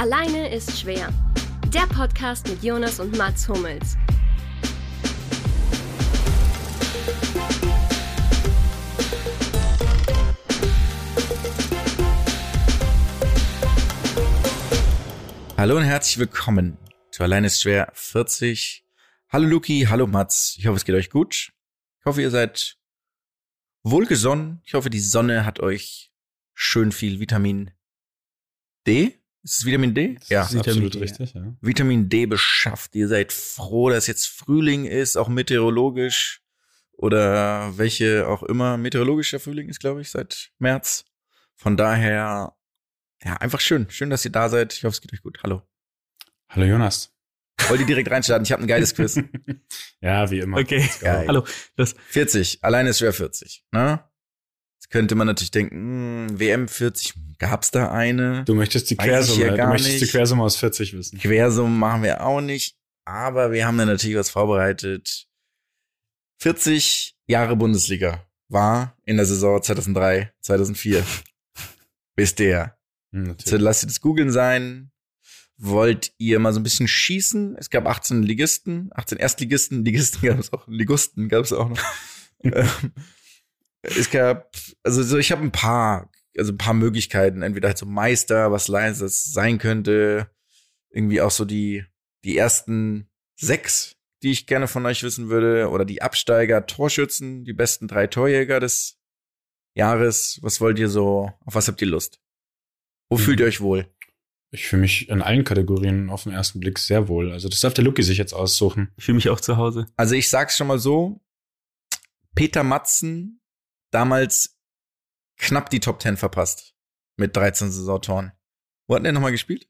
Alleine ist schwer. Der Podcast mit Jonas und Mats Hummels. Hallo und herzlich willkommen zu Alleine ist schwer 40. Hallo Luki, hallo Mats. Ich hoffe, es geht euch gut. Ich hoffe, ihr seid wohlgesonnen. Ich hoffe, die Sonne hat euch schön viel Vitamin D. Ist es Vitamin D? Das ja, ist absolut richtig. Ja. Vitamin D beschafft. Ihr seid froh, dass jetzt Frühling ist, auch meteorologisch oder welche auch immer. Meteorologischer Frühling ist, glaube ich, seit März. Von daher ja, einfach schön. Schön, dass ihr da seid. Ich hoffe, es geht euch gut. Hallo. Hallo Jonas. Wollt ihr direkt reinstarten? Ich habe ein geiles Quiz. ja, wie immer. Okay. Geil. Hallo. Das 40. Alleine ist schwer 40. Ne? Könnte man natürlich denken, mh, WM 40, gab's da eine? Du möchtest die Quersumme, ja du möchtest nicht. die Quersumme aus 40 wissen. Quersumme machen wir auch nicht, aber wir haben da natürlich was vorbereitet. 40 Jahre Bundesliga war in der Saison 2003, 2004. Wisst ihr hm, so, lasst ihr das googeln sein. Wollt ihr mal so ein bisschen schießen? Es gab 18 Ligisten, 18 Erstligisten, Ligisten gab es auch, Ligusten gab es auch noch. Es gab, also so, ich habe ein paar, also ein paar Möglichkeiten, entweder halt so Meister, was das sein könnte, irgendwie auch so die, die ersten sechs, die ich gerne von euch wissen würde, oder die Absteiger, Torschützen, die besten drei Torjäger des Jahres. Was wollt ihr so, auf was habt ihr Lust? Wo mhm. fühlt ihr euch wohl? Ich fühle mich in allen Kategorien auf den ersten Blick sehr wohl. Also das darf der Lucky sich jetzt aussuchen. Ich fühle mich auch zu Hause. Also ich sag's schon mal so. Peter Matzen damals knapp die Top 10 verpasst. Mit 13 Saisontoren. Wo hat der nochmal gespielt?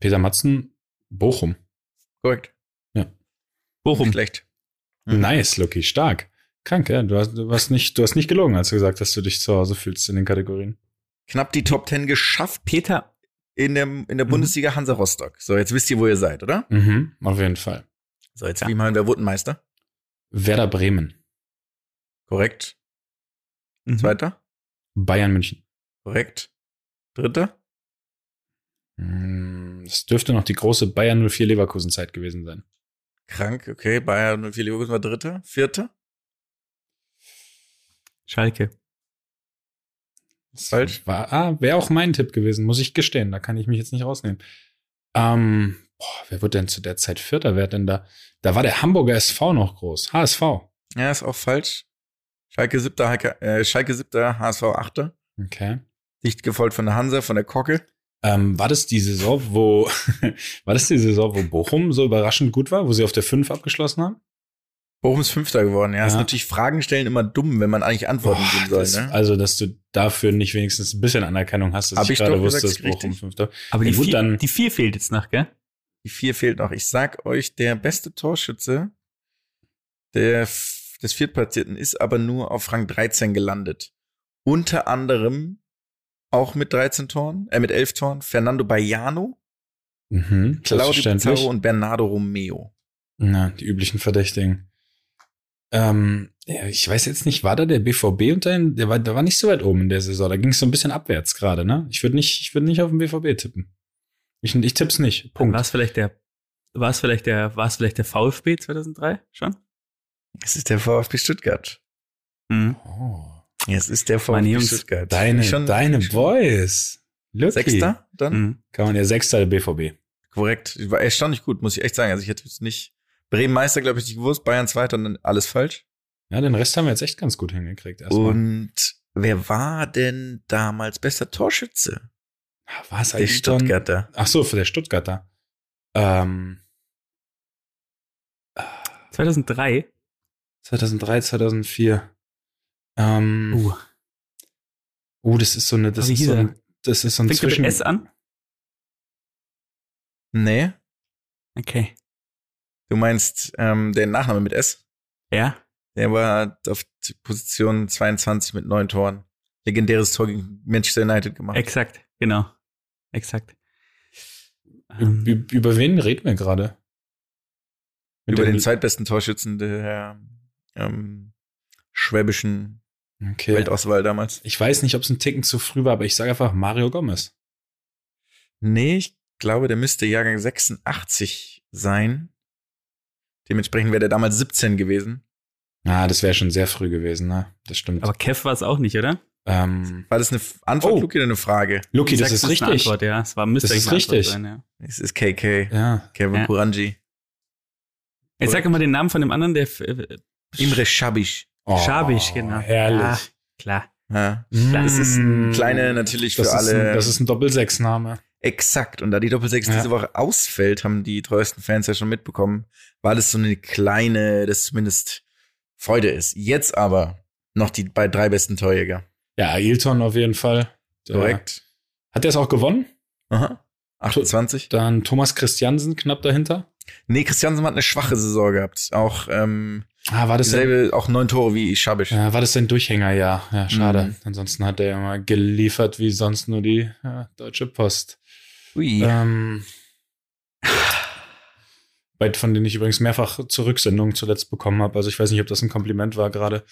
Peter Matzen, Bochum. Korrekt. Ja. Bochum. Schlecht. Mhm. Nice, Lucky, stark. Krank, ja. Du hast, du hast nicht, du hast nicht gelogen, als du gesagt hast, dass du dich zu Hause fühlst in den Kategorien knapp die Top Ten geschafft. Peter in der, in der mhm. Bundesliga Hansa Rostock. So, jetzt wisst ihr, wo ihr seid, oder? Mhm, auf jeden Fall. So, jetzt ja. wie meinen wir Wurtenmeister? Werder Bremen. Korrekt. Mhm. Zweiter? Bayern München. Korrekt. Dritter? Hm, das dürfte noch die große Bayern 04 Leverkusen Zeit gewesen sein. Krank, okay. Bayern 04 Leverkusen war dritter. Vierter? Schalke. Falsch. War, ah, wäre auch mein Tipp gewesen, muss ich gestehen. Da kann ich mich jetzt nicht rausnehmen. Ähm, boah, wer wird denn zu der Zeit Vierter? Wer denn da? Da war der Hamburger SV noch groß. HSV. Ja, ist auch falsch. Schalke siebter, äh, Schalke siebter, HSV achter. Okay. Dicht gefolgt von der Hansa, von der Kocke. Ähm, war das die Saison, wo, war das die Saison, wo Bochum so überraschend gut war, wo sie auf der 5 abgeschlossen haben? Bochum ist Fünfter geworden, ja. ja. Ist natürlich Fragen stellen immer dumm, wenn man eigentlich Antworten Boah, geben soll. Das, ne? Also, dass du dafür nicht wenigstens ein bisschen Anerkennung hast, dass Hab ich, gerade wusste, dass Bochum richtig. Fünfter. Aber ja, die, gut, vier, dann, die vier fehlt jetzt noch, gell? Die vier fehlt noch. Ich sag euch, der beste Torschütze der, des Viertplatzierten ist aber nur auf Rang 13 gelandet. Unter anderem auch mit 13 Toren, äh, mit 11 Toren, Fernando Baiano, mhm, Claudio Pizarro und Bernardo Romeo. Na, die üblichen Verdächtigen. Ähm, ja, ich weiß jetzt nicht, war da der BVB unter den, der war, der war nicht so weit oben in der Saison. Da ging es so ein bisschen abwärts gerade, ne? Ich würde nicht, ich würde nicht auf den BVB tippen. Ich, ich tipp's nicht. Punkt. War es vielleicht der, war es vielleicht der, war es vielleicht der VfB 2003 schon? Es ist der VfB Stuttgart. Mhm. Oh. es ist der VfB Jungs, Stuttgart. Deine, schon, deine schon. Boys. Lucky. Sechster dann? Mhm. Kann man ja Sechster der BVB. Korrekt. War erstaunlich gut, muss ich echt sagen. Also ich hätte es nicht, Bremen Meister, glaube ich, nicht gewusst, Bayern Zweiter und dann alles falsch. Ja, den Rest haben wir jetzt echt ganz gut hingekriegt. Erstmal. Und wer war denn damals bester Torschütze? War es eigentlich der Stuttgarter? Ach so, für der Stuttgarter. Ähm, 2003? 2003, 2004. Ähm, uh. Uh, das ist so eine, das ist so ein, das ist so ein Fängt Zwischen... S an? Nee. Okay. Du meinst ähm, den Nachname mit S? Ja. Der war auf Position 22 mit neun Toren. Legendäres Tor gegen Manchester United gemacht. Exakt, genau. Exakt. Ähm, über wen reden wir gerade? Über den zweitbesten Torschützen der ähm, schwäbischen okay. Weltauswahl damals. Ich weiß nicht, ob es ein Ticken zu früh war, aber ich sage einfach Mario Gomez. Nee, ich glaube, der müsste Jahrgang 86 sein. Dementsprechend wäre der damals 17 gewesen. Ah, das wäre schon sehr früh gewesen, ne? Das stimmt. Aber Kev war es auch nicht, oder? ähm, War das eine Antwort, Oh. Luki, oder eine Frage? Luki, das ist eine richtig. Antwort, ja. Es war müsste Das ist richtig. Sein, ja. Es ist KK. Ja. Kevin Ja. Kuranji. Jetzt sag mal den Namen von dem anderen, der äh, Imre Schabisch. Oh, Schabisch, genau. Herrlich. Ja, klar. Ja. Mm. Das ist ein kleiner natürlich für das ist alle. Ein, das ist ein Doppelsechs-Name. Exakt. Und da die Doppelsechs Ja. diese Woche ausfällt, haben die treuesten Fans ja schon mitbekommen, war das so eine kleine, das zumindest Freude ist. Jetzt aber noch die bei drei besten Torjäger. Ja, Ailton auf jeden Fall. Der- Korrekt. Hat er es auch gewonnen? Aha. 28. Dann Thomas Christiansen knapp dahinter. Nee, Christiansen hat eine schwache Saison gehabt. Auch ähm, Ah, war das dieselbe, auch neun Tore wie Schabisch. ja, war das sein Durchhänger? Ja, ja, schade. Mhm. Ansonsten hat er ja mal geliefert wie sonst nur die ja, Deutsche Post. Ui. Ähm, von denen ich übrigens mehrfach Zurücksendungen zuletzt bekommen habe. Also ich weiß nicht, ob das ein Kompliment war gerade.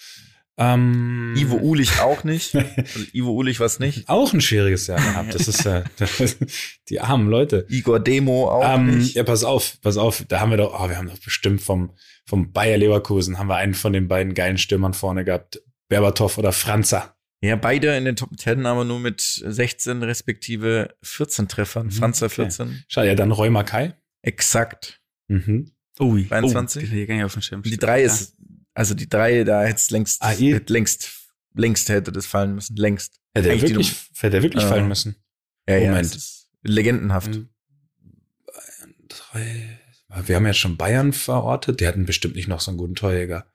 Ähm, Ivo Ulich auch nicht. Also Ivo Ulich was nicht. Auch ein schwieriges Jahr gehabt. Das ist ja die armen Leute. Igor Demo auch Ähm, nicht. ja, pass auf, pass auf. Da haben wir doch, oh, wir haben doch bestimmt vom, vom Bayer Leverkusen haben wir einen von den beiden geilen Stürmern vorne gehabt. Berbatov oder Franzer. Ja, beide in den Top 10, aber nur mit 16 respektive 14 Treffern. Mhm, Franzer okay. 14. Schade, ja, dann Roy Mackay. Exakt. Mhm. Ui. 22? Oh, die Schirm. Die drei ist, also die drei, da hätte es längst, Ah, längst, längst hätte das fallen müssen. Längst. Hätte er wirklich, hätte er wirklich Ja. fallen müssen. Ja, ja, Moment. ist legendenhaft. Bayern drei. Wir haben ja schon Bayern verortet. Die hatten bestimmt nicht noch so einen guten Torjäger.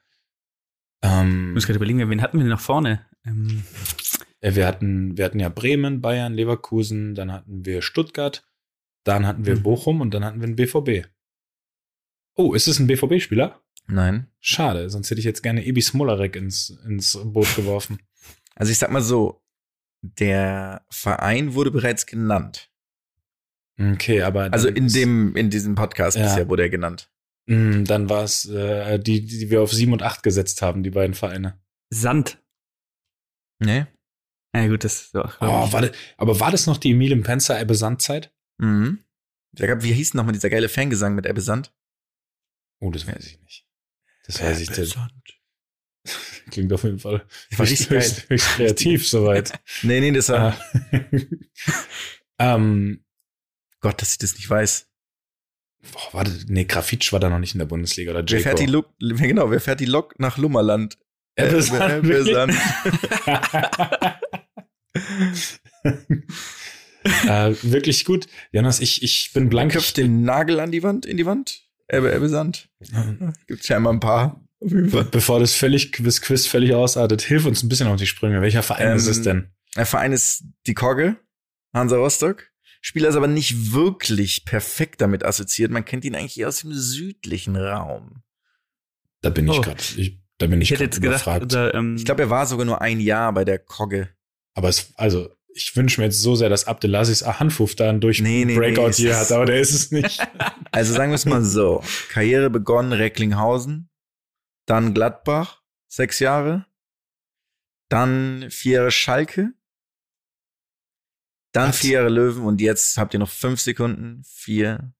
Ähm, Ich muss gerade überlegen, wen hatten wir denn noch vorne? Ähm, Ja, wir hatten, wir hatten ja Bremen, Bayern, Leverkusen, dann hatten wir Stuttgart, dann hatten wir Mhm. Bochum und dann hatten wir einen BVB. Oh, ist es ein BVB-Spieler? Nein. Schade, sonst hätte ich jetzt gerne Ebi Smolarek ins, ins Boot geworfen. Also ich sag mal so, der Verein wurde bereits genannt. Okay, aber. Also in dem, in diesem Podcast Ja. bisher wurde er genannt. Mm, Dann war es äh, die, die wir auf 7 und 8 gesetzt haben, die beiden Vereine. Sand. Nee? Ja gut, das ist doch. Oh, war das, aber war das noch die Emile Penzer Ebbe Sand-Zeit? Mhm. Da gab, wie hieß nochmal dieser geile Fangesang mit Ebbe Sand? Oh, das weiß ich nicht. Das weiß ich. Sand. Klingt auf jeden Fall höchst, höchst, höchst kreativ soweit. Nee, nee, das war, Ah. ähm, Gott, dass ich das nicht weiß. boah, warte, nee, Grafitsch war da noch nicht in der Bundesliga oder Wer fährt die Lok, genau, wer fährt die Lok nach Lummerland? Äh, Sand, Ebbe wirklich? Sand. äh, wirklich gut. Jonas, ich, ich bin blank. Köpft den Nagel an die Wand, in die Wand? Ebbe, Ebbe Sand. Gibt's scheinbar ein paar. Bevor das völlig, das Quiz völlig ausartet, hilf uns ein bisschen auf die Sprünge. Welcher Verein Ähm, ist es denn? Der Verein ist die Kogge, Hansa Rostock. Spieler ist aber nicht wirklich perfekt damit assoziiert. Man kennt ihn eigentlich eher aus dem südlichen Raum. Da bin ich Oh. gerade. Ich, da bin ich, Ich hätte jetzt gedacht, ähm, Ich glaube, er war sogar nur ein Jahr bei der Kogge. Aber es, also, ich wünsche mir jetzt so sehr, dass Abdelaziz Ahanfuf da einen durch Nee, nee, Breakout nee, hier hat, aber der ist es nicht. Also sagen wir es mal so. Karriere begonnen Recklinghausen, dann Gladbach, sechs Jahre, dann vier Jahre Schalke, dann Was? vier Jahre Löwen und jetzt habt ihr noch fünf Sekunden. Vier,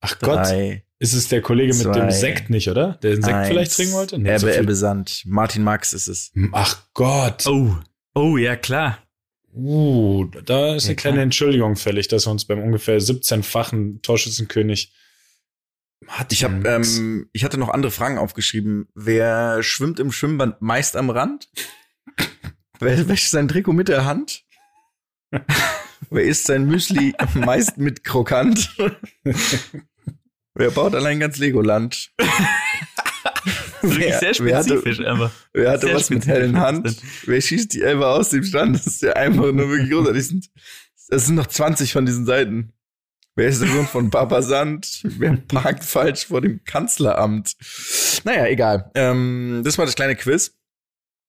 Ach Gott, drei, ist es der Kollege mit zwei, dem Sekt nicht, oder? Der den Sekt eins. vielleicht trinken wollte? Nee, Ebbe, so Ebbe Sand. Martin Max ist es. Ach Gott. oh, oh, ja klar. Uh, da ist Ja, eine kleine klar. Entschuldigung fällig, dass wir uns beim ungefähr 17-fachen Torschützenkönig hat. Ich habe, ähm, ich hatte noch andere Fragen aufgeschrieben. Wer schwimmt im Schwimmband meist am Rand? Wer wäscht sein Trikot mit der Hand? Wer isst sein Müsli meist mit Krokant? Wer baut allein ganz Legoland? Das ist wirklich Wer- sehr wer hatte- spezifisch, aber. Wer hatte was mit spezifisch, hellen Hand? Wer schießt die Elbe aus dem Stand? Das ist ja einfach nur wirklich großartig. Das sind- Das sind noch 20 von diesen Seiten. Wer ist der Sohn von Papa Sand? Wer parkt falsch vor dem Kanzleramt? Naja, egal. Ähm, das war das kleine Quiz.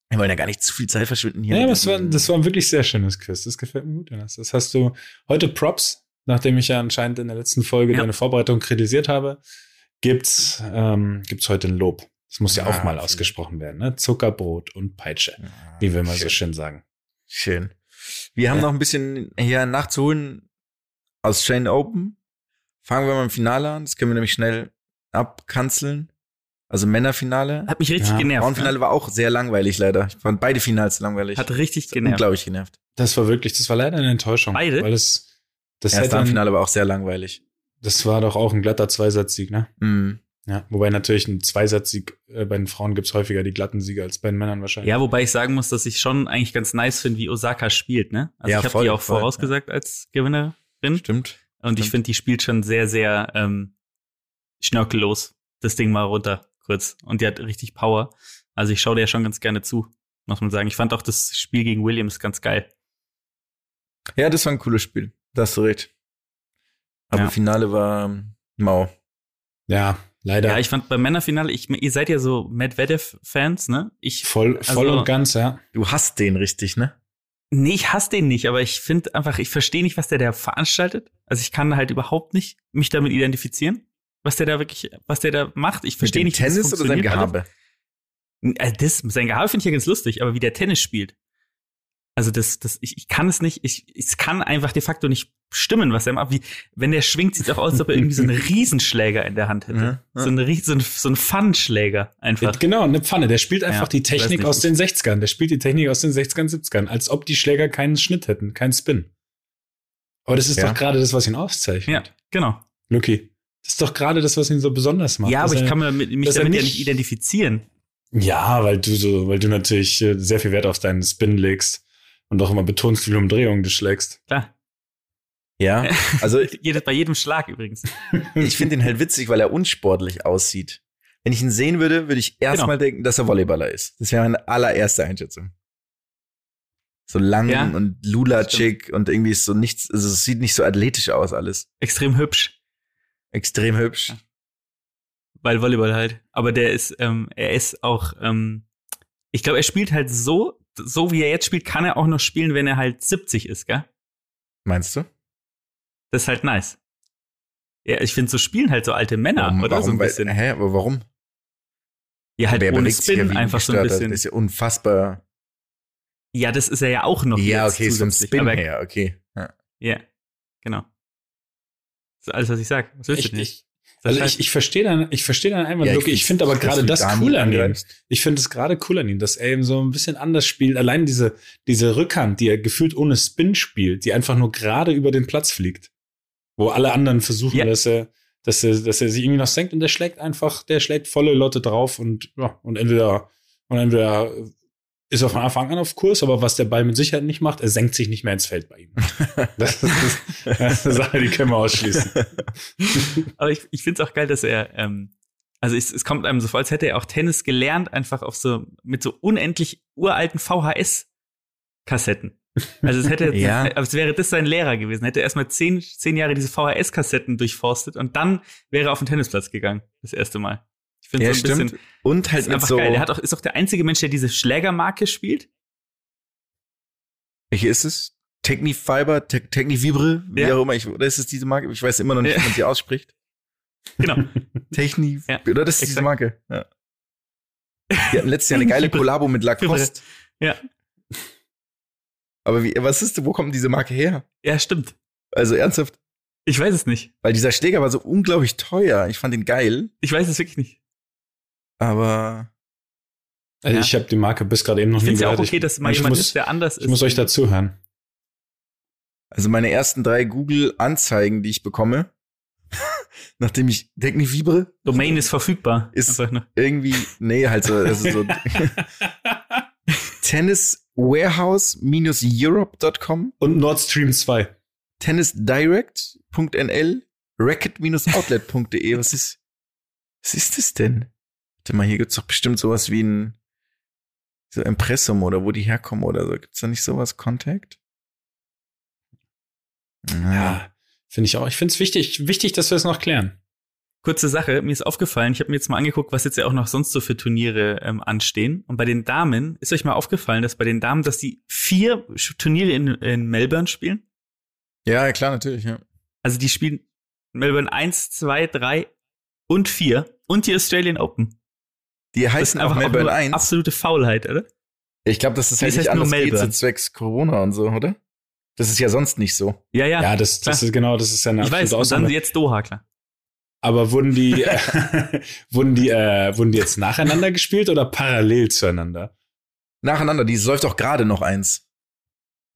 Wir wollen ja gar nicht zu viel Zeit verschwinden hier. Ja, mit das war, das war ein wirklich sehr schönes Quiz. Das gefällt mir gut, Jonas. Das hast du heute Props, nachdem ich ja anscheinend in der letzten Folge Ja. deine Vorbereitung kritisiert habe, gibt's, ähm, gibt's heute ein Lob. Das muss ja, Ja, auch mal vielen- ausgesprochen werden, ne? Zuckerbrot und Peitsche, wie wir mal so schön sagen. Schön. Wir haben Ja. noch ein bisschen hier nachzuholen. Australian Open. Fangen wir mal im Finale an. Das können wir nämlich schnell abkanzeln. Also Männerfinale. Hat mich richtig Ja, genervt. Frauenfinale ne? war auch sehr langweilig leider. Ich fand beide Finals langweilig. Hat richtig genervt. unglaublich genervt. Das war wirklich, das war leider eine Enttäuschung. Beide? Weil das, das erste Finale war auch sehr langweilig. das war doch auch ein glatter Zweisatzsieg, ne? Mhm. Ja. Wobei natürlich ein Zweisatzsieg äh, bei den Frauen gibt's häufiger die glatten Siege als bei den Männern wahrscheinlich. Ja, wobei ich sagen muss, dass ich schon eigentlich ganz nice finde, wie Osaka spielt, ne? Also Ja, ich habe die auch voll, vorausgesagt als Gewinnerin. Stimmt. Und ich stimmt. finde, die spielt schon sehr, sehr ähm, schnörkellos. Das Ding mal runter, kurz. Und die hat richtig Power. Also ich schaue der schon ganz gerne zu, muss man sagen. Ich fand auch das Spiel gegen Williams ganz geil. Ja, das war ein cooles Spiel. Da hast du recht. Aber Ja. Finale war ähm, mau. Ja, leider. Ja, ich fand beim Männerfinale, ich, ihr seid ja so Medvedev-Fans, ne? Ich, voll, voll Also- und ganz, ja. Du hast den richtig, ne? nee, ich hasse den nicht, aber ich finde einfach, ich verstehe nicht, was der da veranstaltet. Also ich kann halt überhaupt nicht mich damit identifizieren, was der da wirklich, was der da macht. Ich verstehe nicht, dem wie das Tennis oder sein. Gehabe? Äh, Das, sein Gehabe finde ich ja ganz lustig, aber wie der Tennis spielt. Also das, das, ich, ich kann es nicht, ich, es kann einfach de facto nicht stimmen, was er macht. Wie, wenn der schwingt, sieht es auch aus, als ob er irgendwie so einen Riesenschläger in der Hand hätte. Ja, ja. So, ein, Ries- so ein, so ein Pfannenschläger einfach. Genau, eine Pfanne. Der spielt einfach Ja, die Technik aus den 60ern. Der spielt die Technik aus den 60ern, 70ern. Als ob die Schläger keinen Schnitt hätten, keinen Spin. Aber das ist Ja. doch gerade das, was ihn auszeichnet. Ja, genau. Lucky. Das ist doch gerade das, was ihn so besonders macht. ja, aber ich er- kann mir mich damit ja nicht- nicht identifizieren. Ja, weil du so, weil du natürlich äh, sehr viel Wert auf deinen Spin legst und auch immer betonst, wie viele Umdrehungen du schlägst. Klar. Ja, also Jedes, bei jedem Schlag übrigens. ich finde ihn halt witzig, weil er unsportlich aussieht. Wenn ich ihn sehen würde, würde ich erstmal Genau. denken, dass er Volleyballer ist. Das wäre meine allererste Einschätzung. So lang Ja, und lulatschig und irgendwie ist so nichts, also es sieht nicht so athletisch aus alles. Extrem hübsch, Extrem hübsch. weil Volleyball halt. Aber der ist, ähm, er ist auch, ähm, ich glaube, er spielt halt so, so wie er jetzt spielt, kann er auch noch spielen, wenn er halt 70 ist, gell? Meinst du? Das ist halt nice. Ja, ich finde, so spielen halt so alte Männer, warum, oder? so ein Weil- bisschen. hä, aber warum? ja, halt Der ohne Spin, einfach so ein bisschen. Das ist ja unfassbar. Ja, das ist er ja auch noch. ja, jetzt okay, vom zusätzlich. Spin Aber, her, okay. Ja. Ja, genau. Das ist alles, was ich sag. Was willst Ich, du nicht? Ich, also ich, ich verstehe dann, ich verstehe dann einmal, Ja, Lucky. Ich finde aber gerade das da cool an ihm. Ich finde es gerade cool an ihm, dass er eben so ein bisschen anders spielt. Allein diese, diese Rückhand, die er gefühlt ohne Spin spielt, die einfach nur gerade über den Platz fliegt. Wo alle anderen versuchen, Ja. dass er, dass er, dass er sich irgendwie noch senkt und der schlägt einfach, der schlägt volle Lotte drauf und, ja, und entweder, und entweder ist er von Anfang an auf Kurs, aber was der Ball mit Sicherheit nicht macht, er senkt sich nicht mehr ins Feld bei ihm. Das ist, das ist eine Sache, die können wir ausschließen. Aber ich, ich finde es auch geil, dass er, ähm, also es, es kommt einem so vor, als hätte er auch Tennis gelernt, einfach auf so, mit so unendlich uralten VHS-Kassetten. Also es hätte, Ja. als wäre das sein Lehrer gewesen. Hätte er erstmal zehn, zehn Jahre diese VHS-Kassetten durchforstet und dann wäre er auf den Tennisplatz gegangen. Das erste Mal. Ich finde Ja, so ein stimmt. bisschen, Und halt ist einfach so. geil. Er hat auch, ist auch der einzige Mensch, der diese Schlägermarke spielt. Welche ist es? Technifiber, Te Technivibre, wie Ja. auch immer. Ich, oder ist es diese Marke? Ich weiß immer noch nicht, Ja. wie man sie ausspricht. Genau. Techni, Ja, oder das ist diese exakt. Marke. Ja. Die hatten letztes Jahr eine geile. Kollabo mit Lacoste. Ja. Aber wie, was ist, wo kommt diese Marke her? Ja, stimmt. Also ernsthaft, Ich weiß es nicht. weil dieser Schläger war so unglaublich teuer. Ich fand ihn geil, Ich weiß es wirklich nicht. Aber Also Ja. ich habe die Marke bis gerade eben noch Ich nie finde es ja auch gehört. okay, dass mal ich jemand muss, ist, der anders ist. Ich muss euch dazuhören. also meine ersten drei Google-Anzeigen, die ich bekomme, nachdem ich Technivibre Domain ist verfügbar. Ist- irgendwie, nee, halt so, also so tenniswarehouse-europe.com, Und Nord Stream 2. tennisdirect.nl, racket-outlet.de. Was ist, was ist das denn? Warte mal, hier gibt's doch bestimmt sowas wie ein so Impressum oder wo die herkommen oder so. Gibt's da nicht sowas? Contact? Ja. Ja, finde ich auch. Ich finde es wichtig, wichtig, dass wir es noch klären. Kurze Sache, mir ist aufgefallen, ich habe mir jetzt mal angeguckt, was jetzt ja auch noch sonst so für Turniere ähm, anstehen. Und bei den Damen, ist euch mal aufgefallen, dass bei den Damen, dass die vier Turniere in, in Melbourne spielen? Ja, klar, natürlich, ja. Also die spielen Melbourne 1, 2, 3 und 4 und die Australian Open. Die Das heißen auch einfach auch Melbourne nur 1. absolute Faulheit, oder? Ich glaube, das ist halt ist nicht halt nur anders geht, Melbourne. zwecks Corona und so, oder? Das ist ja sonst nicht so. Ja, ja. Ja, das, das klar. ist genau, das ist ja eine ich weiß, und dann Ausnahme. jetzt Doha, klar. Aber wurden die, äh, wurden die, äh, wurden die jetzt nacheinander gespielt oder parallel zueinander? Nacheinander, die läuft auch gerade noch eins.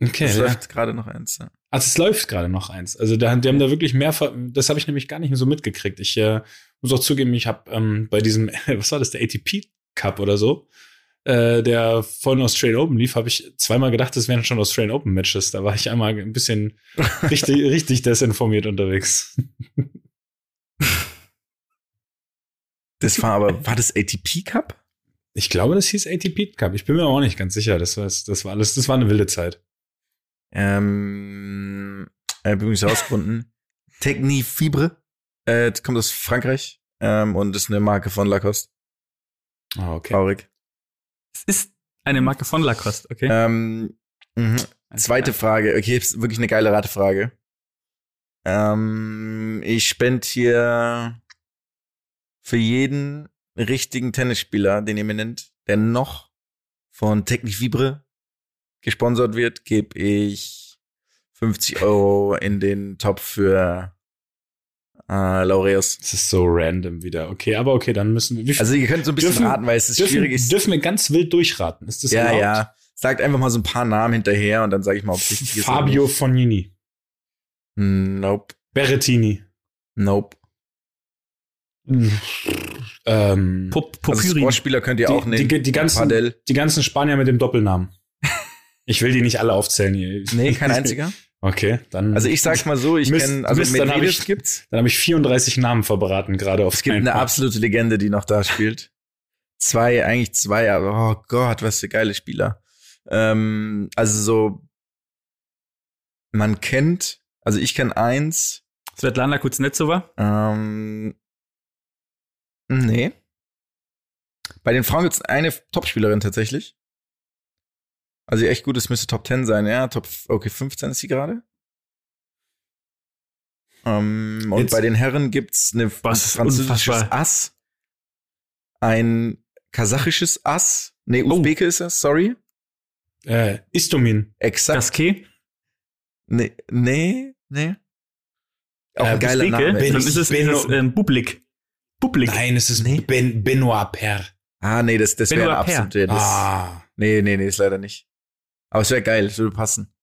Okay. Es Ja. läuft gerade noch eins. Ja. Also es läuft gerade noch eins. Also da, die haben da wirklich mehr, das habe ich nämlich gar nicht mehr so mitgekriegt. Ich äh, muss auch zugeben, ich habe ähm, bei diesem, was war das, der ATP Cup oder so, äh, der von Australian Open lief, habe ich zweimal gedacht, das wären schon Australian Open Matches. Da war ich einmal ein bisschen richtig, richtig desinformiert unterwegs. Das war aber, war das ATP Cup? Ich glaube, das hieß ATP Cup. Ich bin mir auch nicht ganz sicher. Das war, das war alles, das war eine wilde Zeit. Ähm, äh, übrigens herausgefunden. Technifibre. Äh, das kommt aus Frankreich. Ähm, und ist eine Marke von Lacoste. Ah, okay. Traurig. Es ist eine Marke von Lacoste, okay? Ähm, mhm. Zweite Frage. Okay, ist wirklich eine geile Ratefrage. Ähm, ich spende hier für jeden richtigen Tennisspieler, den ihr mir nennt, der noch von Technifibre gesponsert wird, gebe ich 50 Euro in den Topf für äh, Laureus. Das ist so random wieder. Okay, aber okay, dann müssen wir. Also ihr könnt so ein bisschen Dürfen- raten, weil es ist dürfen, schwierig ist. dürfen wir ganz wild durchraten? Ist das Ja, erlaubt? ja. Sagt einfach mal so ein paar Namen hinterher und dann sage ich mal, ob es richtig ist. Fabio. Fognini, Nope. Berrettini, Nope. ähm, Pop Also Popyrin. Sportspieler könnt ihr die, auch nehmen. die, die, ganzen, Padel. die ganzen Spanier mit dem Doppelnamen. Ich will die nicht alle aufzählen hier. Nee, kein einziger. Okay, dann. Also ich sag's mal so, ich kenne, also Mist, dann hab Medvedev ich- gibt's. dann habe ich 34 Namen verbraten gerade auf Es gibt eine absolute Legende, die noch da spielt. Zwei, eigentlich zwei, aber oh Gott, was für geile Spieler. Ähm, also so, man kennt, also ich kenne eins, Svetlana Kuznetsova. ähm, nee. Bei den Frauen gibt's eine Topspielerin tatsächlich. Also echt gut, es müsste Top 10 sein, ja. Top, okay, 15 ist sie gerade. Ähm, und Jetzt- bei den Herren gibt's eine Was? ein französisches Unfassbar. Ass, ein kasachisches Ass, nee, Usbeke ist das, sorry. Äh, Istomin. Exakt. Gasquet. nee, nee, nee. Auch Äh, ein geiler Usbeke. Name. Ben- Dann ist es, ist es ähm, Bublik. Bublik. Nein, es ist Nee. ben, Benoit Per. Ah, nee, das, das wäre absolut. Das, Ah, Nee, nee, nee, ist leider nicht. Aber es wäre geil, es würde passen.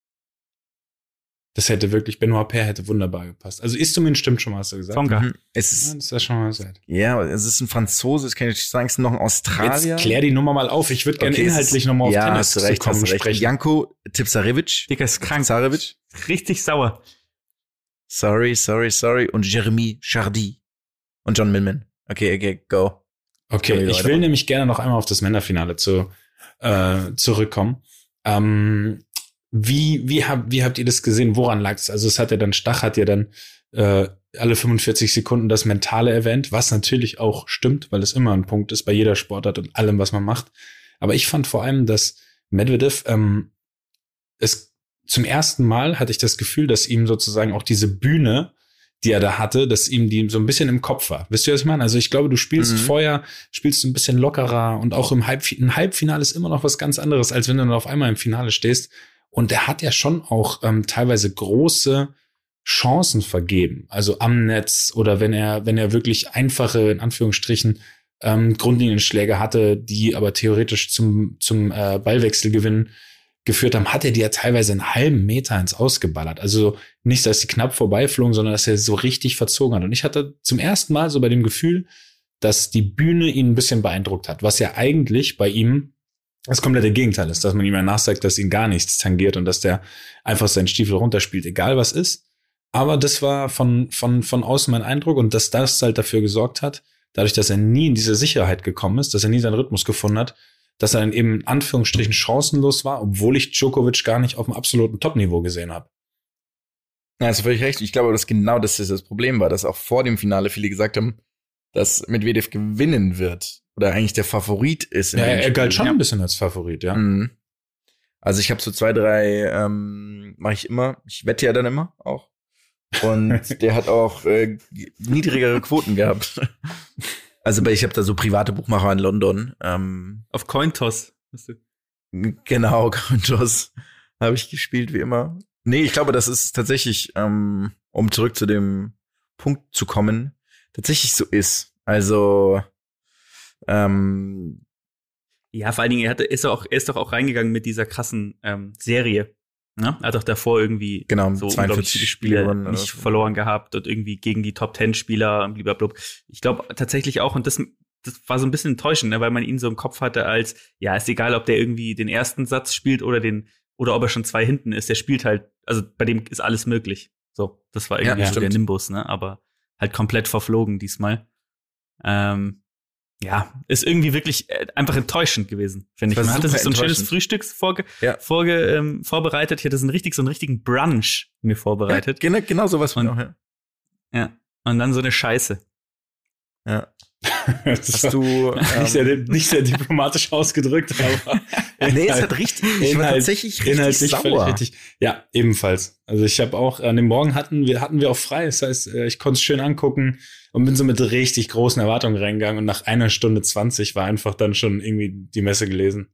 das hätte wirklich, Benoit Per hätte wunderbar gepasst. Also Istomin stimmt schon mal, hast du gesagt. Tonga. Mhm. Es Ja, ist, das ist schon mal gesagt. ja, es ist ein Franzose, das kann ich nicht sagen, es ist noch ein Australier. Jetzt klär die Nummer mal auf. Ich würde gerne Okay, inhaltlich nochmal auf ja, Tennis hast recht, zu kommen hast recht. sprechen. Janko Tipsarevic. Dicker ist krank. Tipsarevic. Richtig sauer. Sorry, sorry, sorry. Und Jeremy Chardy. Und John Millman. Okay, okay, go. Okay, ich will nämlich gerne noch einmal auf das Männerfinale zu, äh, zurückkommen. Ähm, wie, wie, hab, wie habt ihr das gesehen? Woran lag es? Also es hat ja dann, Stach hat ja dann äh, alle 45 Sekunden das Mentale erwähnt, was natürlich auch stimmt, weil es immer ein Punkt ist bei jeder Sportart und allem, was man macht. Aber ich fand vor allem, dass Medvedev ähm, es zum ersten Mal hatte ich das Gefühl, dass ihm sozusagen auch diese Bühne, die er da hatte, dass ihm die so ein bisschen im Kopf war. Wisst ihr, was ich meine? Also ich glaube, du spielst Mhm. vorher, spielst du ein bisschen lockerer und auch im Halbfinale, ein Halbfinale ist immer noch was ganz anderes, als wenn du dann auf einmal im Finale stehst. Und er hat ja schon auch ähm, teilweise große Chancen vergeben. Also am Netz oder wenn er, wenn er wirklich einfache, in Anführungsstrichen, ähm, Grundlinienschläge hatte, die aber theoretisch zum, zum äh, Ballwechselgewinn geführt haben, hat er die ja teilweise einen halben Meter ins Ausgeballert. Also nicht, dass sie knapp vorbeiflogen, sondern dass er so richtig verzogen hat. Und ich hatte zum ersten Mal so bei dem Gefühl, dass die Bühne ihn ein bisschen beeindruckt hat, was ja eigentlich bei ihm das komplette Gegenteil ist, dass man ihm ja nachsagt, dass ihn gar nichts tangiert und dass der einfach seinen Stiefel runterspielt, egal was ist. Aber das war von, von, von außen mein Eindruck und dass das halt dafür gesorgt hat, dadurch, dass er nie in diese Sicherheit gekommen ist, dass er nie seinen Rhythmus gefunden hat, dass er dann eben in Anführungsstrichen chancenlos war, obwohl ich Djokovic gar nicht auf dem absoluten Top-Niveau gesehen habe. Ja, hast du völlig recht. Ich glaube, dass genau das ist das Problem war, dass auch vor dem Finale viele gesagt haben, dass Medvedev gewinnen wird. Oder eigentlich der Favorit ist. Ja, er Spiel. galt schon Ja. ein bisschen als Favorit, ja. Mhm. Also ich habe so zwei, drei, ähm, mache ich immer. Ich wette ja dann immer auch. Und der hat auch äh, niedrigere Quoten gehabt. Also ich habe da so private Buchmacher in London. Ähm, Auf du? genau, Contos habe ich gespielt wie immer. Nee, ich glaube, das ist tatsächlich, ähm, um zurück zu dem Punkt zu kommen, tatsächlich so ist. Also, ähm, Ja, vor allen Dingen, er, hatte, ist, auch, er ist doch auch reingegangen mit dieser krassen ähm, Serie. Ne? Er hat doch davor irgendwie genau, so 42 unglaublich viele Spiele nicht so. verloren gehabt und irgendwie gegen die Top Ten Spieler und blablabla. Ich glaube tatsächlich auch, und das, das war so ein bisschen enttäuschend, ne, weil man ihn so im Kopf hatte als, ja, ist egal, ob der irgendwie den ersten Satz spielt oder den, oder ob er schon zwei hinten ist, der spielt halt, also bei dem ist alles möglich. So, das war irgendwie Ja, so der. Nimbus, ne? Aber halt komplett verflogen diesmal. Ähm, ja, ist irgendwie wirklich äh, einfach enttäuschend gewesen, finde ich. Man hatte sich so ein schönes. Frühstück vorge Ja. vorge ähm, vorbereitet. Ich hatte so einen, richtig, so einen richtigen Brunch mir vorbereitet. Ja, genau, genau sowas von Und- auch, ja. Ja. Und dann so eine Scheiße. ja. Das Hast du, nicht, sehr, ähm, nicht sehr diplomatisch ausgedrückt, aber nee, es hat richtig, ich war Inhalt- tatsächlich richtig inhaltlich sauer. richtig. Ja, ebenfalls. Also ich habe auch an dem Morgen hatten wir hatten wir auch frei. Das heißt, äh, ich konnte es schön angucken und bin so mit richtig großen Erwartungen reingegangen und nach einer Stunde 20 war einfach dann schon irgendwie die Messe gelesen.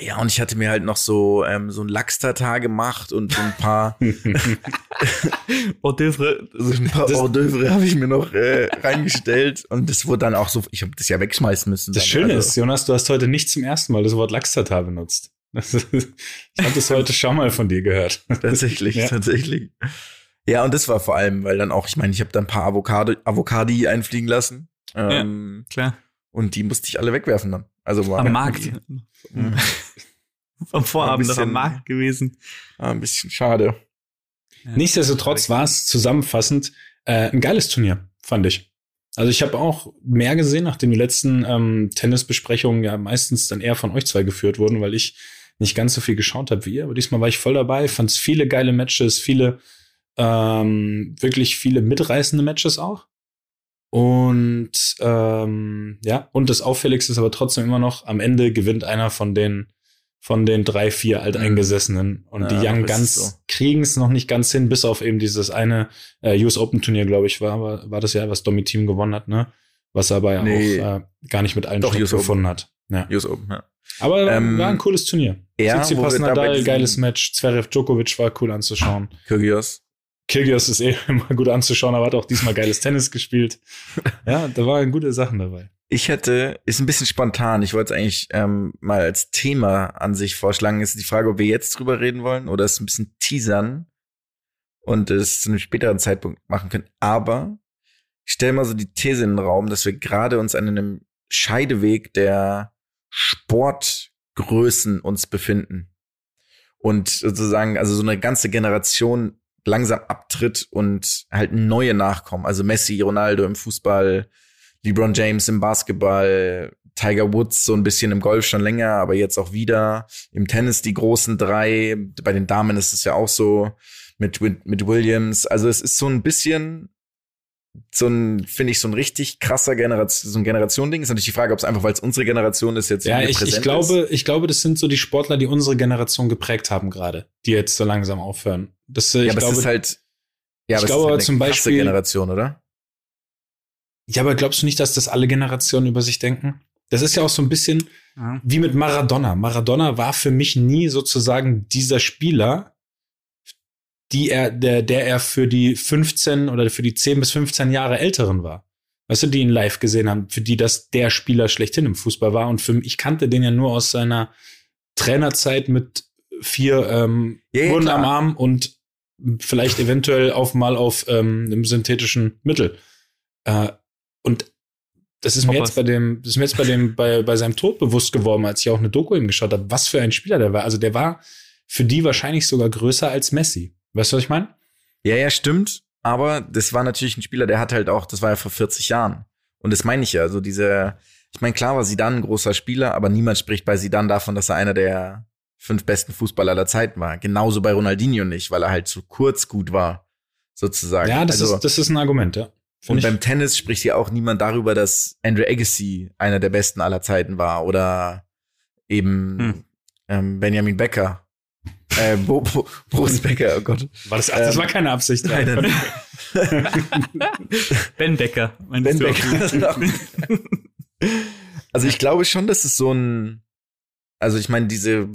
Ja, und ich hatte mir halt noch so, ähm, so ein Lachs-Tatar gemacht und so ein paar, Hors d'oeuvre. so ein paar Hors d'oeuvre habe ich mir noch äh, reingestellt und das wurde dann auch so, ich habe das ja wegschmeißen müssen. Das dann, Schöne also. ist, Jonas, du hast heute nicht zum ersten Mal das Wort Lachstatar benutzt. Ist, ich habe das heute schon mal von dir gehört. Tatsächlich, Ja. tatsächlich. Ja, und das war vor allem, weil dann auch, ich meine, ich habe dann ein paar Avocado, Avocadi einfliegen lassen. Ähm, Klar. Und die musste ich alle wegwerfen dann. Also war Am Markt. Mhm. Am Vorabend noch am bisschen- Markt gewesen. War ein bisschen schade. Ja. Nichtsdestotrotz war es zusammenfassend äh, ein geiles Turnier, fand ich. Also ich habe auch mehr gesehen, nachdem die letzten ähm, Tennisbesprechungen ja meistens dann eher von euch zwei geführt wurden, weil ich nicht ganz so viel geschaut habe wie ihr. Aber diesmal war ich voll dabei, fand es viele geile Matches, viele ähm, wirklich viele mitreißende Matches auch. Und ähm, ja, und das Auffälligste ist aber trotzdem immer noch, am Ende gewinnt einer von den von den drei, vier Alteingesessenen. Und Ja, die Young Guns so. kriegen es noch nicht ganz hin, bis auf eben dieses eine äh, US Open Turnier, glaube ich, war, war, war das ja, was Domi Team gewonnen hat, ne? Was er aber ja Nee. auch äh, gar nicht mit allen Doch, gefunden hat. Ja. US Open, ja. Aber Ähm, war ein cooles Turnier. Ja, Tsitsipas, Nadal, geiles Match. Zverev Djokovic war cool anzuschauen. Kyrgios. Kyrgios ist eh immer gut anzuschauen, aber hat auch diesmal geiles Tennis gespielt. Ja, da waren gute Sachen dabei. Ich hätte, ist ein bisschen spontan. Ich wollte es eigentlich ähm, mal als Thema an sich vorschlagen. Ist die Frage, ob wir jetzt drüber reden wollen oder es ein bisschen teasern und es zu einem späteren Zeitpunkt machen können. Aber ich stelle mal so die These in den Raum, dass wir gerade uns an einem Scheideweg der Sportgrößen uns befinden. Und sozusagen, also so eine ganze Generation langsam abtritt und halt neue nachkommen. Also Messi, Ronaldo im Fußball, LeBron James im Basketball, Tiger Woods so ein bisschen im Golf schon länger, aber jetzt auch wieder. Im Tennis die großen drei. Bei den Damen ist es ja auch so mit, mit, mit Williams. Also es ist so ein bisschen so ein, finde ich, so ein richtig krasser Generation, so ein Generation-Ding. Ist natürlich die Frage, ob es einfach, weil es unsere Generation ist, jetzt Ja, irgendwie ich, ich präsent glaube, ich glaube, das sind so die Sportler, die unsere Generation geprägt haben gerade, die jetzt so langsam aufhören. Das, äh, ist. ich Ja, aber glaube, es ist halt, ja, ich aber glaube ist aber halt zum Beispiel- Generation, oder? ja, aber glaubst du nicht, dass das alle Generationen über sich denken? Das ist ja auch so ein bisschen Ja. wie mit Maradona. Maradona war für mich nie sozusagen dieser Spieler, die er, der, der er für die 15 oder für die 10 bis 15 Jahre Älteren war. Weißt du, die ihn live gesehen haben, für die das der Spieler schlechthin im Fußball war. Und für mich, ich kannte den ja nur aus seiner Trainerzeit mit vier ähm, Uhren klar. am Arm und vielleicht eventuell auf mal auf ähm, einem synthetischen Mittel. Äh, und das ist mir jetzt bei dem, das ist mir jetzt bei dem, bei, bei seinem Tod bewusst geworden, als ich auch eine Doku ihm geschaut habe, was für ein Spieler der war. Also der war für die wahrscheinlich sogar größer als Messi. Weißt du, was ich meine? Ja, ja, stimmt. Aber das war natürlich ein Spieler, der hat halt auch, das war ja vor 40 Jahren. Und das meine ich ja. Also diese, ich meine, klar war Zidane ein großer Spieler, aber niemand spricht bei Zidane davon, dass er einer der fünf besten Fußballer aller Zeiten war. Genauso bei Ronaldinho nicht, weil er halt so kurz gut war, sozusagen. Ja, das also, ist, das ist ein Argument, ja. und Find beim ich. Tennis spricht ja auch niemand darüber, dass Andrew Agassi einer der besten aller Zeiten war oder eben Hm. ähm, Benjamin Becker. Äh, Bo, Bo, Boris Becker, oh Gott. war das, ach, das ähm, war keine Absicht. Nein, nein. Ben Becker. Ben du Becker. auch? Also ich glaube schon, dass es so ein, also ich meine, diese,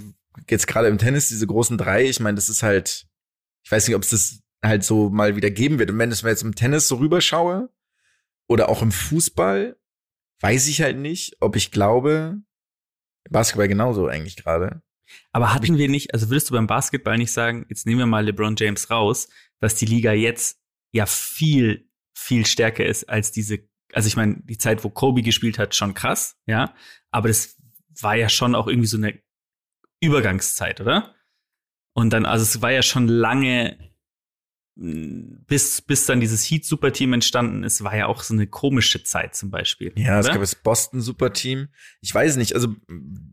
jetzt gerade im Tennis, diese großen drei, ich meine, das ist halt, Ich weiß nicht, ob es das halt so mal wieder geben wird. Und wenn es mir jetzt im Tennis so rüberschaue oder auch im Fußball, weiß ich halt nicht, ob ich glaube, Basketball genauso eigentlich gerade. Aber hatten wir nicht, also würdest du beim Basketball nicht sagen, jetzt nehmen wir mal LeBron James raus, dass die Liga jetzt ja viel, viel stärker ist als diese, also ich meine, die Zeit, wo Kobe gespielt hat, schon krass, ja, aber das war ja schon auch irgendwie so eine Übergangszeit, oder? Und dann, also es war ja schon lange, bis, bis dann dieses Heat-Superteam entstanden ist, war ja auch so eine komische Zeit zum Beispiel. Ja, oder? es gab das Boston-Superteam. Ich weiß nicht, also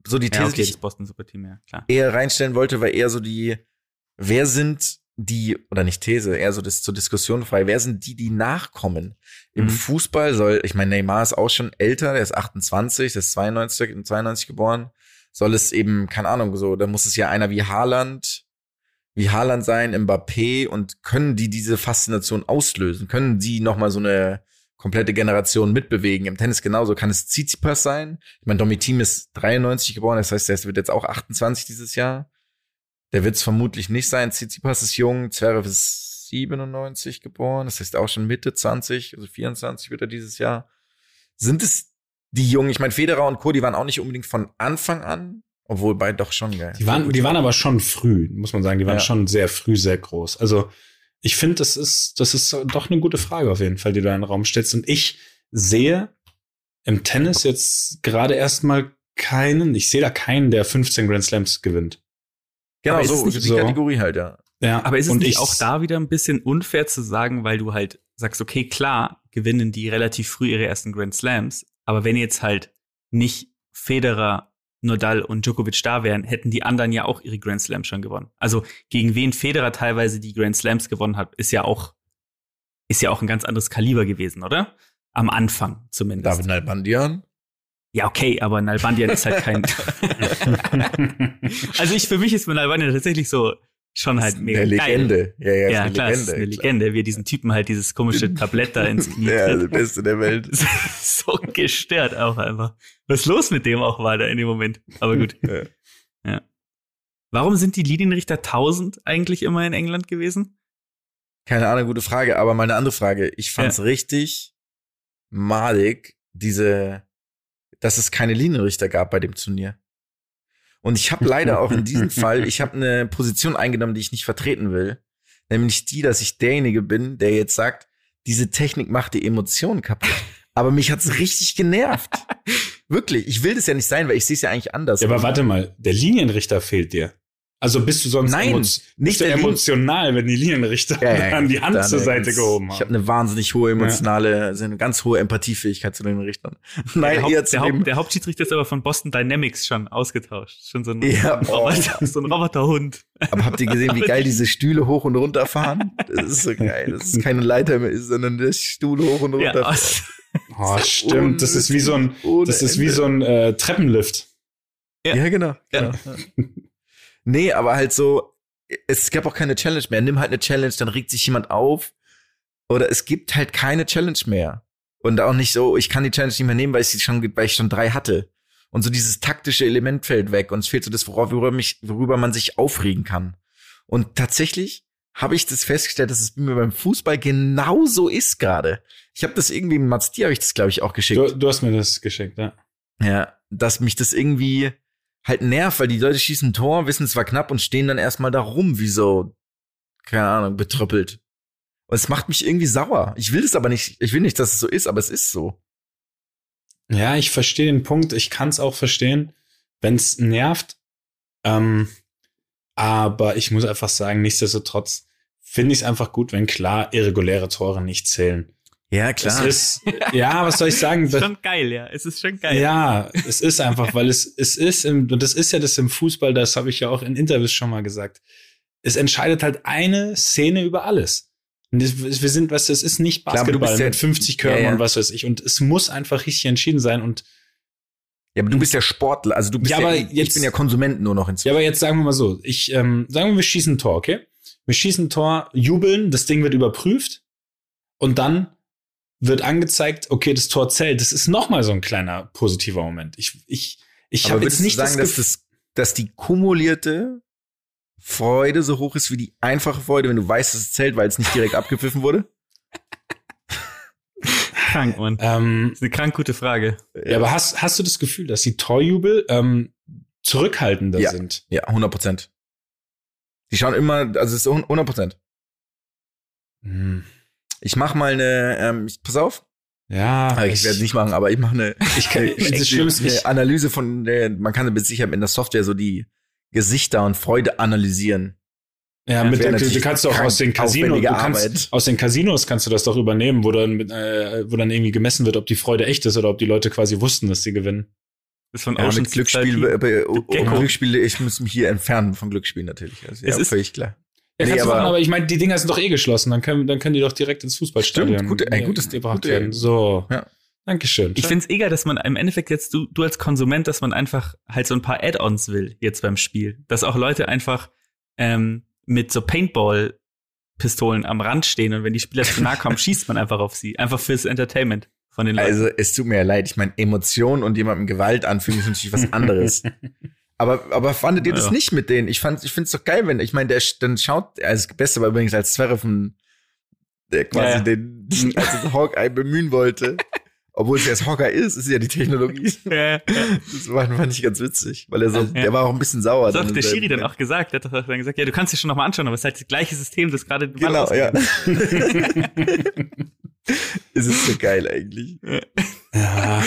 so die These, ja, okay, die ich Boston-Superteam, ja, klar. eher reinstellen wollte, war eher so die, wer sind die, oder nicht These, eher so das zur Diskussion frei, wer sind die, die nachkommen? Im Mhm. Fußball soll, ich meine, Neymar ist auch schon älter, der ist 28, der ist 92, 92 geboren, soll es eben, keine Ahnung, so, da muss es ja einer wie Haaland, wie Haaland sein, Mbappé und können die diese Faszination auslösen? Können die nochmal so eine komplette Generation mitbewegen? Im Tennis genauso. Kann es Tsitsipas sein? Ich meine, Domi Thiem ist 93 geboren, das heißt, er wird jetzt auch 28 dieses Jahr. Der wird es vermutlich nicht sein. Tsitsipas ist jung, Zverev ist 97 geboren, das heißt auch schon Mitte 20, also 24 wird er dieses Jahr. Sind es die Jungen? Ich meine, Federer und Co., die waren auch nicht unbedingt von Anfang an, obwohl beide doch schon geil. Die waren, die waren aber schon früh, muss man sagen. Die waren Ja. schon sehr früh, sehr groß. Also ich finde, das ist, das ist doch eine gute Frage auf jeden Fall, die du in den Raum stellst. Und ich sehe im Tennis jetzt gerade erstmal keinen, ich sehe da keinen, der 15 Grand Slams gewinnt. Genau, Aber ist so, es nicht die so? Kategorie halt, ja. Ja, Aber ist es und nicht ich- auch da wieder ein bisschen unfair zu sagen, weil du halt sagst, okay, klar, gewinnen die relativ früh ihre ersten Grand Slams, aber wenn jetzt halt nicht Federer, Nadal und Djokovic da wären, hätten die anderen ja auch ihre Grand Slams schon gewonnen. Also gegen wen Federer teilweise die Grand Slams gewonnen hat, ist ja auch ist ja auch ein ganz anderes Kaliber gewesen, oder? Am Anfang zumindest. David Nalbandian. Ja, okay, aber Nalbandian ist halt kein. also ich für mich ist Nalbandian tatsächlich so schon halt mega eine geil. Legende. Ja, ja, ist Ja, eine klar, Legende. eine klar. Legende, wie er diesen Typen halt dieses komische Tablett da ins Knie Ja, der. Beste der Welt. so gestört auch einfach. Was los mit dem auch war da in dem Moment. Aber gut. Ja. ja. Warum sind die Linienrichter 1000 eigentlich immer in England gewesen? Keine Ahnung, gute Frage, aber mal eine andere Frage. Ich fand's richtig malig, diese, dass es keine Linienrichter gab bei dem Turnier. Und ich habe leider auch in diesem Fall, ich habe eine Position eingenommen, die ich nicht vertreten will. Nämlich die, dass ich derjenige bin, der jetzt sagt, diese Technik macht die Emotionen kaputt. Aber mich hat's richtig genervt. Wirklich. Ich will das ja nicht sein, weil ich sehe es ja eigentlich anders. Ja, aber warte mal, der Linienrichter fehlt dir. Also bist du sonst Nein, emo- nicht du emotional, wenn die Linienrichter Ja, ja, dann die Hand dann zur Seite ganz- gehoben Ich haben. habe eine wahnsinnig hohe emotionale, also eine ganz hohe Empathiefähigkeit zu den Richtern. Nein, der, Haupt, der, Haupt, der Hauptschiedsrichter ist aber von Boston Dynamics schon ausgetauscht. Schon so ein, Ja, ein, oh. Roboter, so ein Roboterhund. aber habt ihr gesehen, wie geil diese Stühle hoch und runter fahren? Das ist so geil. Das ist keine Leiter mehr, ist, sondern der Stuhl hoch und runter. Ja. Oh, stimmt. Das ist wie so ein, das ist wie so ein äh, Treppenlift. Ja. Ja, genau. genau. Nee, aber halt so, es gab auch keine Challenge mehr. Nimm halt eine Challenge, dann regt sich jemand auf. Oder es gibt halt keine Challenge mehr. Und auch nicht so, ich kann die Challenge nicht mehr nehmen, weil ich sie schon, weil ich schon drei hatte. Und so dieses taktische Element fällt weg und es fehlt so das, worüber, mich, worüber man sich aufregen kann. Und tatsächlich habe ich das festgestellt, dass es mir beim Fußball genauso ist gerade. Ich habe das irgendwie, Mats, dir habe ich das, glaube ich, auch geschickt. Du, du hast mir das geschenkt, ja. Ja, dass mich das irgendwie halt nervt, weil die Leute schießen ein Tor, wissen es war knapp und stehen dann erstmal da rum, wie so, keine Ahnung, betröppelt. Und es macht mich irgendwie sauer. Ich will das aber nicht, ich will nicht, dass es so ist, aber es ist so. Ja, ich verstehe den Punkt. Ich kann es auch verstehen, wenn es nervt. Ähm, aber ich muss einfach sagen, nichtsdestotrotz finde ich es einfach gut, wenn klar irreguläre Tore nicht zählen. Ja, Es ist, ja, was soll ich sagen? ist schon geil, ja. Es ist schon geil. Ja, es ist einfach, weil es, es ist, im, und das ist ja das im Fußball, das habe ich ja auch in Interviews schon mal gesagt. Es entscheidet halt eine Szene über alles. Und das, wir sind, was, es ist nicht Klar, Basketball bist ja- mit 50 Körpern Ja, ja. und was weiß ich. Und es muss einfach richtig entschieden sein. Und ja, aber du bist ja Sportler, also du bist Ja, ja, aber ich jetzt- bin ja Konsument nur noch ja, inzwischen. aber jetzt sagen wir mal so, ich, ähm, sagen wir, wir schießen ein Tor, okay? Wir schießen ein Tor, jubeln, das Ding wird überprüft und dann wird angezeigt, okay, das Tor zählt. Das ist noch mal so ein kleiner positiver Moment. Ich, ich, ich habe jetzt nicht du sagen, das dass, Gefühl, das, dass die kumulierte Freude so hoch ist wie die einfache Freude, wenn du weißt, dass es zählt, weil es nicht direkt abgepfiffen wurde? Krank, Mann. Ähm, Das ist eine krank gute Frage. ja, aber hast, hast du das Gefühl, dass die Torjubel ähm, zurückhaltender Ja. sind? Ja, 100 Prozent. Die schauen immer, also es ist 100 Prozent. Hm. Ich mach mal eine, ähm, ich, pass auf, Ja, Ah, ich werde es nicht machen, aber ich mache eine, Ich kann, eine ich, Analyse von, der, man kann mit Sicherheit in der Software so die Gesichter und Freude analysieren. ja, Ja, mit der, du, kannst doch aus den Casinos, du kannst, Arbeit. aus den Casinos kannst du das doch übernehmen, wo dann, äh, wo dann irgendwie gemessen wird, ob die Freude echt ist oder ob die Leute quasi wussten, dass sie gewinnen. Das ist von Ja, mit Glücksspiel. Glücksspiele, ich muss mich hier entfernen von Glücksspielen natürlich. Also, Es ja, ist- völlig klar. Ja, Nee, kannst du aber- machen, aber ich meine, die Dinger sind doch eh geschlossen. Dann können, dann können die doch direkt ins Fußballstadion Stimmt, ey, äh, gutes- gebracht gute- werden. So. Ja. Dankeschön. Ich finde es egal, dass man im Endeffekt jetzt, du, du als Konsument, dass man einfach halt so ein paar Add-ons will jetzt beim Spiel. Dass auch Leute einfach ähm, mit so Paintball-Pistolen am Rand stehen und wenn die Spieler zu nahe kommen, schießt man einfach auf sie. Einfach fürs Entertainment von den Leuten. Also es tut mir ja leid, ich meine, Emotionen und jemandem Gewalt anfügen ist natürlich was anderes. aber, aber fandet ihr das Ja. nicht mit denen? Ich fand, ich find's doch geil, wenn, ich meine, der dann schaut, also das Beste war übrigens als Zwerre von, der quasi Ja, ja. den, als Hawkeye bemühen wollte. Obwohl es ja das Hawkeye ist, ist ja die Technologie. ja. Das war, fand ich ganz witzig, weil er so, der war auch ein bisschen sauer. Das hat der seinem- dann auch gesagt. Der hat doch dann gesagt, ja, du kannst dir schon noch mal anschauen, aber es ist halt das gleiche System, das gerade Genau, ja. es ist so geil eigentlich. Ja,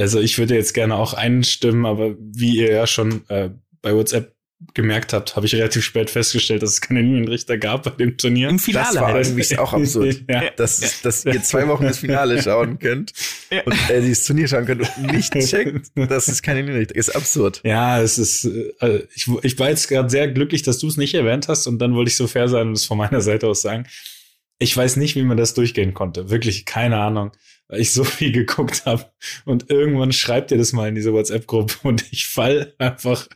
also ich würde jetzt gerne auch einstimmen, aber wie ihr ja schon äh, bei WhatsApp gemerkt habt, habe ich relativ spät festgestellt, dass es keine Linienrichter gab bei dem Turnier. Im Finale Das war halt. irgendwie auch absurd. ja. Dass, dass ihr zwei Wochen das Finale schauen könnt Ja. und äh, dieses Turnier schauen könnt und nicht checkt, dass es keine Linienrichter ist. Absurd. Ja, es ist, äh, ich, ich war jetzt gerade sehr glücklich, dass du es nicht erwähnt hast und dann wollte ich so fair sein und es von meiner Seite aus sagen. Ich weiß nicht, wie man das durchgehen konnte. Wirklich keine Ahnung, weil ich so viel geguckt habe und irgendwann schreibt ihr das mal in diese WhatsApp-Gruppe und ich fall einfach,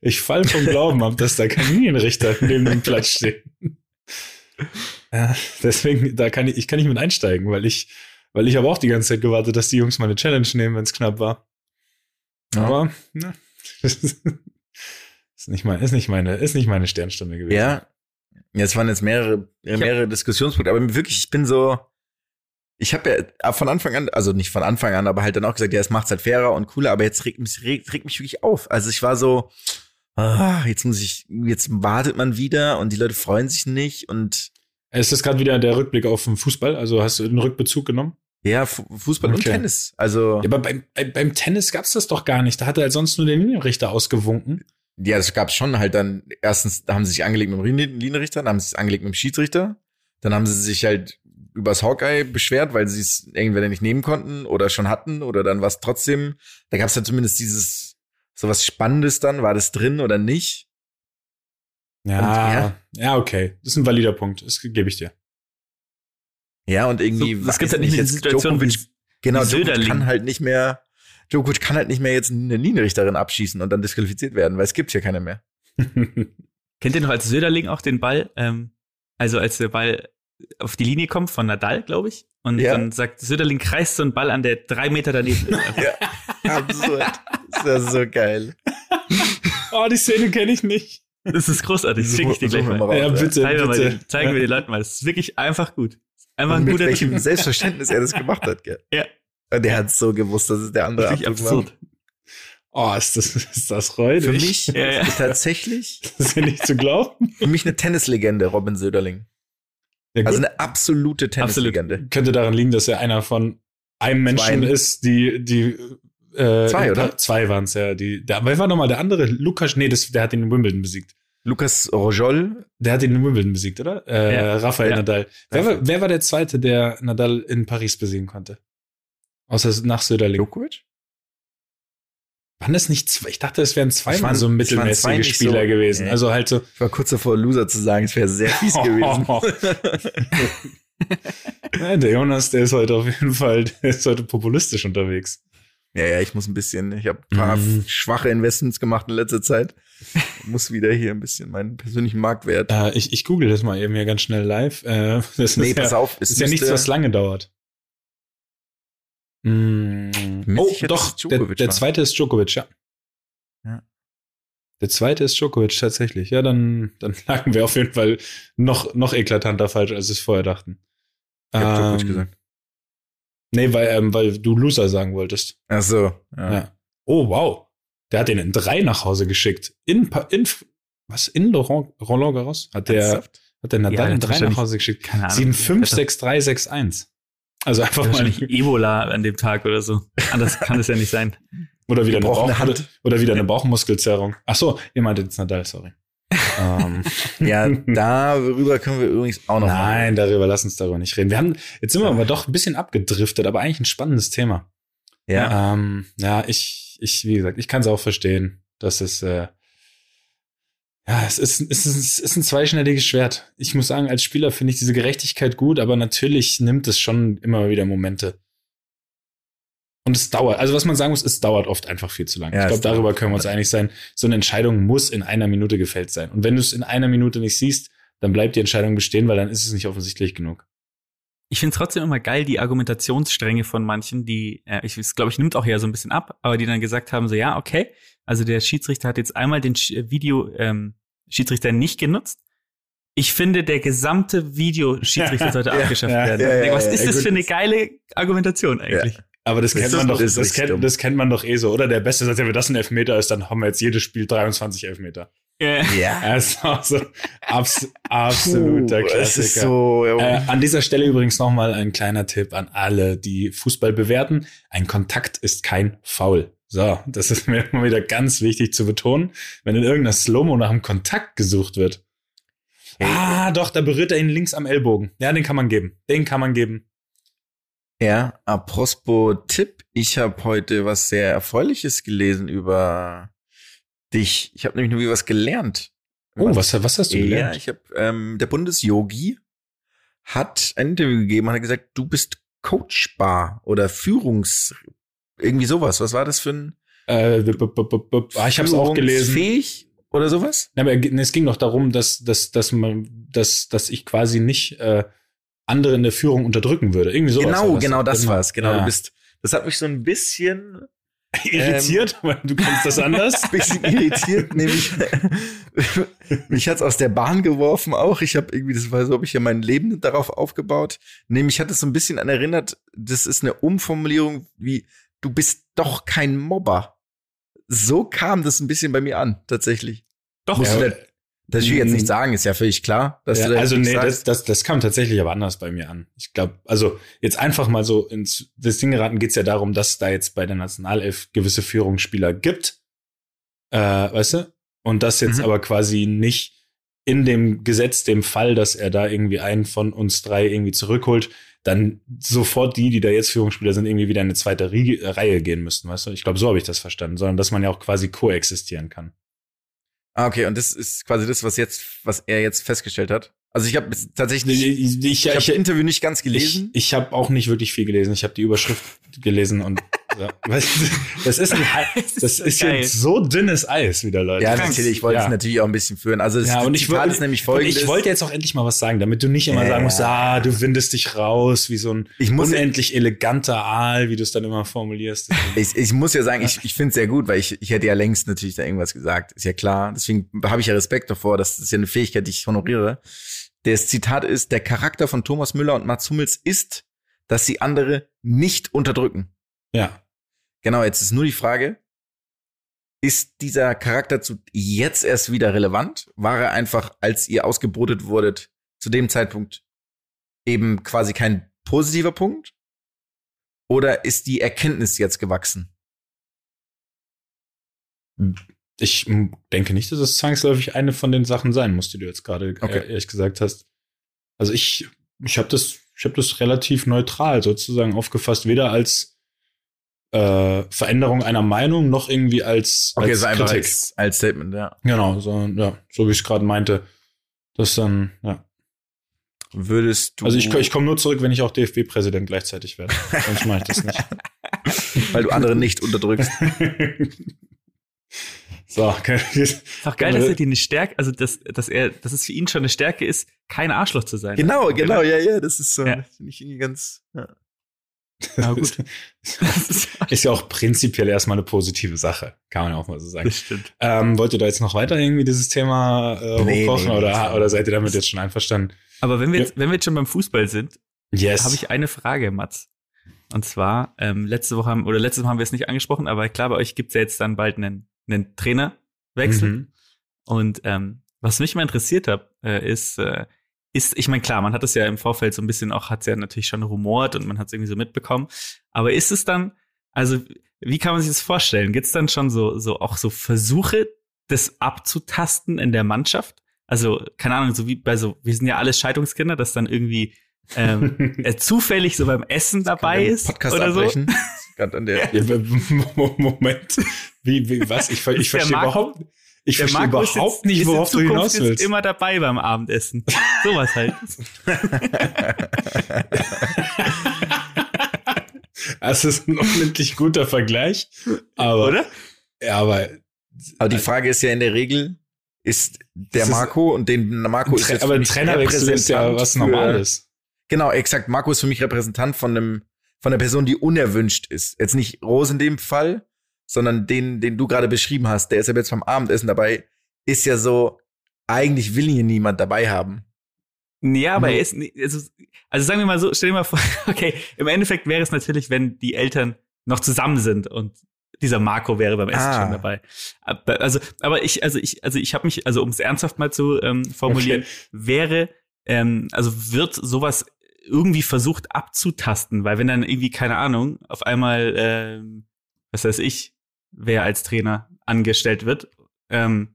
ich fall vom Glauben ab, dass da kein Linienrichter neben dem Platz steht. Ja, deswegen, da kann ich, ich kann nicht mit einsteigen, weil ich, weil ich habe auch die ganze Zeit gewartet, dass die Jungs mal eine Challenge nehmen, wenn es knapp war. Ja. Aber, ne, ist nicht mein, ist nicht meine, ist nicht meine Sternstunde gewesen. Ja. Jetzt waren jetzt mehrere, mehrere Diskussionspunkte, aber wirklich, ich bin so, ich habe ja von Anfang an, also nicht von Anfang an, aber halt dann auch gesagt, ja, es macht's halt fairer und cooler, aber jetzt regt mich, regt, regt mich wirklich auf. Also ich war so, ah, jetzt muss ich, jetzt wartet man wieder und die Leute freuen sich nicht und Ist das gerade wieder der Rückblick auf den Fußball? Also hast du einen Rückbezug genommen? ja, Fu- Fußball und Okay. Tennis. Also Ja, aber beim, beim, beim Tennis gab's das doch gar nicht. Da hat er halt sonst nur der Linienrichter ausgewunken. Ja, das gab's schon halt dann, erstens, da haben sie sich angelegt mit dem Lin- Linienrichter, dann haben sie sich angelegt mit dem Schiedsrichter, dann haben sie sich halt übers Hawkeye beschwert, weil sie es irgendwer nicht nehmen konnten oder schon hatten oder dann war es trotzdem, da gab's dann zumindest dieses, so was Spannendes dann, war das drin oder nicht? Ja, ja. ja, okay. Das ist ein valider Punkt. Das gebe ich dir. Ja, und irgendwie, So, das gibt halt nicht jetzt Situation Djokovic, wie, genau, wie Djokovic Söderling. kann halt nicht mehr, Djokovic kann halt nicht mehr jetzt eine Linienrichterin abschießen und dann disqualifiziert werden, weil es gibt hier keine mehr. Kennt ihr noch als Söderling auch den Ball? Ähm, also als der Ball auf die Linie kommt von Nadal, glaube ich. Und Ja. dann sagt Söderling, kreist so einen Ball an, der drei Meter daneben ist. Ja, absurd. Das ist so geil. oh, die Szene kenne ich nicht. Das ist großartig. Das schicke ich dir gleich wir mal. mal raus, Ja, bitte, Zeigen wir, mal bitte. den, zeigen wir den Leuten mal. Das ist wirklich einfach gut. Einfach Und ein mit guter welchem Typ. Selbstverständnis er das gemacht hat, gell? Ja. Und der hat so gewusst, dass es der andere Wirklich absurd. Oh, ist das, ist das räudig? Für mich Ja, ja. ist tatsächlich, Das ist ja nicht zu glauben. für mich eine Tennislegende, Robin Söderling. Ja, Also eine absolute Tennislegende. könnte daran liegen, dass er einer von einem Menschen Zwei. ist, die, die äh, Zwei, oder? Zwei waren es, ja. Die, der, wer war nochmal der andere? Lukas, nee, das, der hat ihn in Wimbledon besiegt. Lukas Rojol, Der hat ihn in Wimbledon besiegt, oder? Äh, Ja. Rafael Ja. Nadal. Wer war, wer war der Zweite, der Nadal in Paris besiegen konnte? Außer nach Söderling. Djokovic? Waren das nicht zwei? Ich dachte, es wären zweimal waren- so mittelmäßige zwei Spieler so- gewesen. Nee. Also halt so. Ich war kurz davor, Loser zu sagen, es wäre sehr fies gewesen. ja, der Jonas, der ist heute auf jeden Fall, der ist heute populistisch unterwegs. Ja, ja, ich muss ein bisschen, ich habe ein paar Mhm. schwache Investments gemacht in letzter Zeit. muss wieder hier ein bisschen meinen persönlichen Marktwert. Äh, ich, ich google das mal eben hier ganz schnell live. Äh, das nee, ist pass ja, auf, es ist ja nichts, müsste- was lange dauert. Mm. Oh, doch, der, Djokovic der zweite ist Djokovic, ja. Der zweite ist Djokovic tatsächlich. Ja, dann, dann lagen wir auf jeden Fall noch, noch eklatanter falsch, als wir es vorher dachten. Ich hab Djokovic Ähm, gesagt. Nee, weil, ähm, weil du Loser sagen wolltest. Ach so. Ja. Ja. Oh, wow. Der hat den in drei nach Hause geschickt. In, in was? In Laurent, Roland Garros? Hat der, hat der Nadal Ja, in drei nach Hause geschickt. Keine Ahnung. 7, Also einfach mal, Wahrscheinlich Ebola an dem Tag oder so. Anders kann es ja nicht sein. oder wieder eine, Bauch, Hand. oder, oder wieder eine Bauchmuskelzerrung. Ach so, ihr meintet jetzt Nadal, sorry. ähm, Ja, darüber können wir übrigens auch noch Nein, darüber, lass uns darüber nicht reden. Wir haben, jetzt sind wir aber doch ein bisschen abgedriftet, aber eigentlich ein spannendes Thema. Ja. Ähm, ja, ich, ich, wie gesagt, ich kann es auch verstehen, dass es, äh, ja, es ist, es ist, es ist ein zweischneidiges Schwert. Ich muss sagen, als Spieler finde ich diese Gerechtigkeit gut, aber natürlich nimmt es schon immer wieder Momente. Und es dauert, also was man sagen muss, es dauert oft einfach viel zu lange. Ja, ich glaube, darüber können wir uns einig sein. So eine Entscheidung muss in einer Minute gefällt sein. Und wenn du es in einer Minute nicht siehst, dann bleibt die Entscheidung bestehen, weil dann ist es nicht offensichtlich genug. Ich finde trotzdem immer geil, die Argumentationsstränge von manchen, die, äh, ich glaube, ich nimmt auch ja so ein bisschen ab, aber die dann gesagt haben, so ja, okay, also der Schiedsrichter hat jetzt einmal den Sch Video ähm, Schiedsrichter nicht genutzt. Ich finde, der gesamte Videoschiedsrichter sollte Ja, abgeschafft ja, werden. ja, ja, Was ja, ist ja, das für eine geile Argumentation eigentlich? Aber das Das kennt man doch, das das, kennt, das kennt man doch eh so, oder? Der Beste sagt, ja, wenn das ein Elfmeter ist, dann haben wir jetzt jedes Spiel 23 Elfmeter. Ja. Ja. Er ist auch so abs absoluter Puh, Klassiker. So. Äh, an dieser Stelle übrigens nochmal ein kleiner Tipp an alle, die Fußball bewerten. Ein Kontakt ist kein Foul. So, das ist mir immer wieder ganz wichtig zu betonen. Wenn in irgendeiner Slow-Mo nach einem Kontakt gesucht wird. Ah, doch, da berührt er ihn links am Ellbogen. Ja, den kann man geben. Den kann man geben. Ja, apropos Tipp, ich habe heute was sehr Erfreuliches gelesen über dich. Ich habe nämlich nur wieder was gelernt. Oh, was, was hast du Ja, gelernt? ich habe ähm, der Bundesyogi hat ein Interview gegeben und hat gesagt, du bist coachbar oder Führungs irgendwie sowas. Was war das für ein Äh, b- b- b- ah, ich habe es auch gelesen. Fähig oder sowas? Ja, aber es ging doch darum, dass, dass, dass man, dass, dass ich quasi nicht äh, andere in der Führung unterdrücken würde. Irgendwie sowas. genau, genau das war's. Genau, Ja. du bist. Das hat mich so ein bisschen irritiert, weil du kannst das anders. bisschen irritiert, nämlich mich hat's aus der Bahn geworfen auch. Ich habe irgendwie, das war so, habe ich ja mein Leben darauf aufgebaut. Nämlich hat es so ein bisschen an erinnert, das ist eine Umformulierung wie, du bist doch kein Mobber. So kam das ein bisschen bei mir an, tatsächlich. Doch, Ja, Das will ich jetzt nicht Mm. sagen, ist ja völlig klar. Dass Ja, du also nee, das, sagst. das, das kam tatsächlich aber anders bei mir an. Ich glaube, also jetzt einfach mal so ins das Ding geraten geht's ja darum, dass es da jetzt bei der Nationalelf gewisse Führungsspieler gibt, äh, weißt du? Und das jetzt Mhm. aber quasi nicht in dem Gesetz, dem Fall, dass er da irgendwie einen von uns drei irgendwie zurückholt, dann sofort die, die da jetzt Führungsspieler sind, irgendwie wieder in eine zweite Rie Reihe gehen müssten, weißt du? Ich glaube, so habe ich das verstanden, sondern dass man ja auch quasi koexistieren kann. Ah, okay, und das ist quasi das, was jetzt, was er jetzt festgestellt hat. Also ich habe tatsächlich, ich, Ich, ich, ich habe Interview nicht ganz Ich, gelesen. ich habe auch nicht wirklich viel gelesen. Ich habe die Überschrift gelesen und ja, das ist ein, das so ist jetzt so dünnes Eis wieder, Leute. ja, natürlich, ich wollte ja. es natürlich auch ein bisschen führen. Also das Ja, und ich Zitat wollte, ist nämlich und folgendes. ich wollte jetzt auch endlich mal was sagen, damit du nicht immer Ja. sagen musst, ah, du windest dich raus, wie so ein Ich muss- unendlich eleganter Aal, wie du es dann immer formulierst. Ich, ich muss ja sagen, ich, ich finde es sehr gut, weil ich, ich hätte ja längst natürlich da irgendwas gesagt. Ist ja klar. Deswegen habe ich ja Respekt davor. Das ist ja eine Fähigkeit, die ich honoriere. Das Zitat ist, der Charakter von Thomas Müller und Mats Hummels ist, dass sie andere nicht unterdrücken. Ja. Genau, jetzt ist nur die Frage, ist dieser Charakter zu jetzt erst wieder relevant? War er einfach, als ihr ausgebrotet wurdet, zu dem Zeitpunkt eben quasi kein positiver Punkt? Oder ist die Erkenntnis jetzt gewachsen? Ich denke nicht, dass es zwangsläufig eine von den Sachen sein muss, die du jetzt gerade Okay. äh, ehrlich gesagt hast. Also ich, ich habe das, ich habe das relativ neutral sozusagen aufgefasst, weder als äh, Veränderung einer Meinung noch irgendwie als, Okay, als Kritik. als, als Statement, ja. Genau, so, ja, so wie ich es gerade meinte. Das dann, ja. Würdest du. Also ich, ich komme nur zurück, wenn ich auch DFB-Präsident gleichzeitig werde. Sonst mache ich das nicht. weil du andere nicht unterdrückst. so, okay. Ist auch geil, dass er die eine Stärke, also dass, dass er, dass es für ihn schon eine Stärke ist, kein Arschloch zu sein. Genau, genau, ja, ja, das ist so. Ja. Finde ich irgendwie ganz. Ja. Na gut. ist ja auch prinzipiell erstmal eine positive Sache, kann man ja auch mal so sagen. Das stimmt. Ähm, wollt ihr da jetzt noch weiter irgendwie dieses Thema äh, Nee, hochkochen nee, oder, nee. oder seid ihr damit jetzt schon einverstanden? Aber wenn wir Ja. jetzt, wenn wir jetzt schon beim Fußball sind, Yes. habe ich eine Frage, Mats. Und zwar, ähm, letzte Woche haben, oder letztes Mal haben wir es nicht angesprochen, aber klar, bei euch gibt's ja jetzt dann bald einen, einen Trainerwechsel. Mhm. Und ähm, was mich mal interessiert hat, äh, ist, äh, ist, ich meine, klar, man hat es ja im Vorfeld so ein bisschen auch, hat es ja natürlich schon rumort und man hat es irgendwie so mitbekommen. Aber ist es dann, also wie kann man sich das vorstellen? Gibt's dann schon so, so auch so Versuche, das abzutasten in der Mannschaft? Also, keine Ahnung, so wie bei so, wir sind ja alle Scheidungskinder, dass dann irgendwie ähm, äh, zufällig so beim Essen dabei ist Podcast oder so. abbrechen. Gerade an der. Ja, Mo- Moment. Wie, wie, was? Ich, ich verstehe überhaupt, ich Der verstehe Marco ist überhaupt jetzt- nicht, ist worauf in du Zukunft hinaus willst. immer dabei beim Abendessen. Sowas halt. Das ist ein unendlich guter Vergleich. Aber, Oder? Ja, aber Aber die Frage ist ja in der Regel, ist der ist- Marco und den Marco ist jetzt aber für ein mich Trainerwechsel ist ja Repräsentant was für- Normales. Genau, exakt. Marco ist für mich Repräsentant von einem, von der Person, die unerwünscht ist. Jetzt nicht Rose in dem Fall, sondern den, den du gerade beschrieben hast. Der ist ja jetzt beim Abendessen dabei. Ist ja so, eigentlich will hier niemand dabei haben. Ja, aber Mhm. er ist, also, also sagen wir mal so, stell dir mal vor, okay, im Endeffekt wäre es natürlich, wenn die Eltern noch zusammen sind und dieser Marco wäre beim Essen Ah. schon dabei. Aber, also, aber ich, also ich, also ich habe mich, also um es ernsthaft mal zu ähm, formulieren, Okay. wäre, ähm, also wird sowas irgendwie versucht abzutasten, weil wenn dann irgendwie, keine Ahnung, auf einmal, ähm, was weiß ich, wer als Trainer angestellt wird, ähm,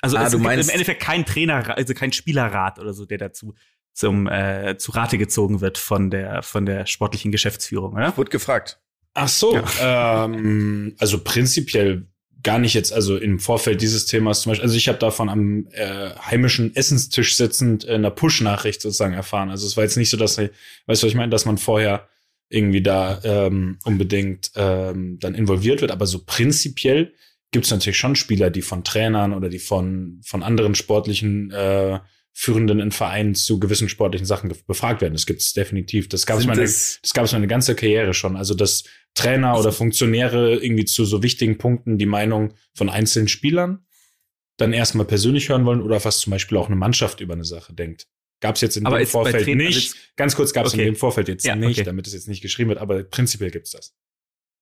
also Ah, es du gibt meinst- im Endeffekt kein Trainer, also kein Spielerrat oder so, der dazu zum äh, zu Rate gezogen wird von der von der sportlichen Geschäftsführung, oder? Wurde gefragt. Ach so, ähm, also prinzipiell gar nicht jetzt, also im Vorfeld dieses Themas zum Beispiel, also ich habe davon am äh, heimischen Essenstisch sitzend in einer Push-Nachricht sozusagen erfahren. Also es war jetzt nicht so, dass, weißt du, was ich meine, dass man vorher irgendwie da ähm, unbedingt ähm, dann involviert wird, aber so prinzipiell gibt es natürlich schon Spieler, die von Trainern oder die von, von anderen sportlichen äh, Führenden in Vereinen zu gewissen sportlichen Sachen befragt werden. Das gibt es definitiv. Das gab es meine, das- das gab es meine ganze Karriere schon. Also dass Trainer oder Funktionäre irgendwie zu so wichtigen Punkten die Meinung von einzelnen Spielern dann erstmal persönlich hören wollen oder was zum Beispiel auch eine Mannschaft über eine Sache denkt. Gab es jetzt in Aber dem Vorfeld also nicht. Ganz kurz gab es Okay. in dem Vorfeld jetzt Ja, nicht, okay. damit es jetzt nicht geschrieben wird, aber prinzipiell gibt's das.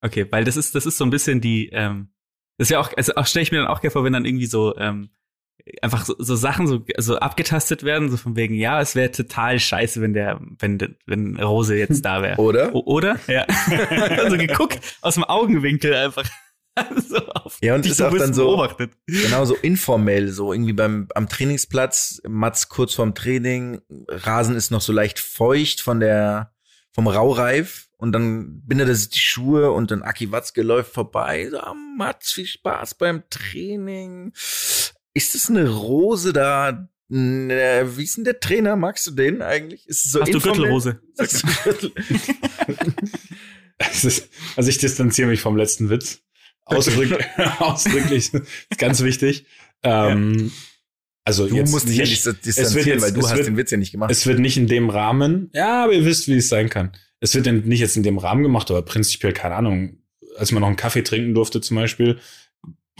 Okay, weil das ist das ist so ein bisschen die ähm, das ist ja auch also auch stelle ich mir dann auch gerne vor, wenn dann irgendwie so ähm, einfach so, so Sachen so so abgetastet werden, so von wegen ja, es wäre total scheiße, wenn der wenn wenn Rose jetzt da wäre. Oder? O- Oder? Ja. also geguckt aus dem Augenwinkel einfach. so auf Ja, und ist auch dann so- beobachtet. Genau, so informell, so irgendwie beim, am Trainingsplatz, Mats kurz vorm Training, Rasen ist noch so leicht feucht von der, vom Raureif und dann bindet er sich die Schuhe und dann Aki Watzke läuft vorbei, so, ah, Mats, viel Spaß beim Training. Ist das eine Rose da? Ne, Wie ist denn der Trainer? Magst du den eigentlich? Ist so Hast du? Gürtelrose? Hast du Gürtel? Also ich distanziere mich vom letzten Witz. Ausdrück, ausdrücklich, ist ganz wichtig. Ähm, Also Du jetzt musst dich ja nicht- nicht distanzieren, jetzt- weil du hast wird- den Witz ja nicht gemacht. Es wird nicht in dem Rahmen, ja, aber ihr wisst, wie es sein kann. Es wird nicht jetzt in dem Rahmen gemacht, aber prinzipiell, keine Ahnung, als man noch einen Kaffee trinken durfte zum Beispiel,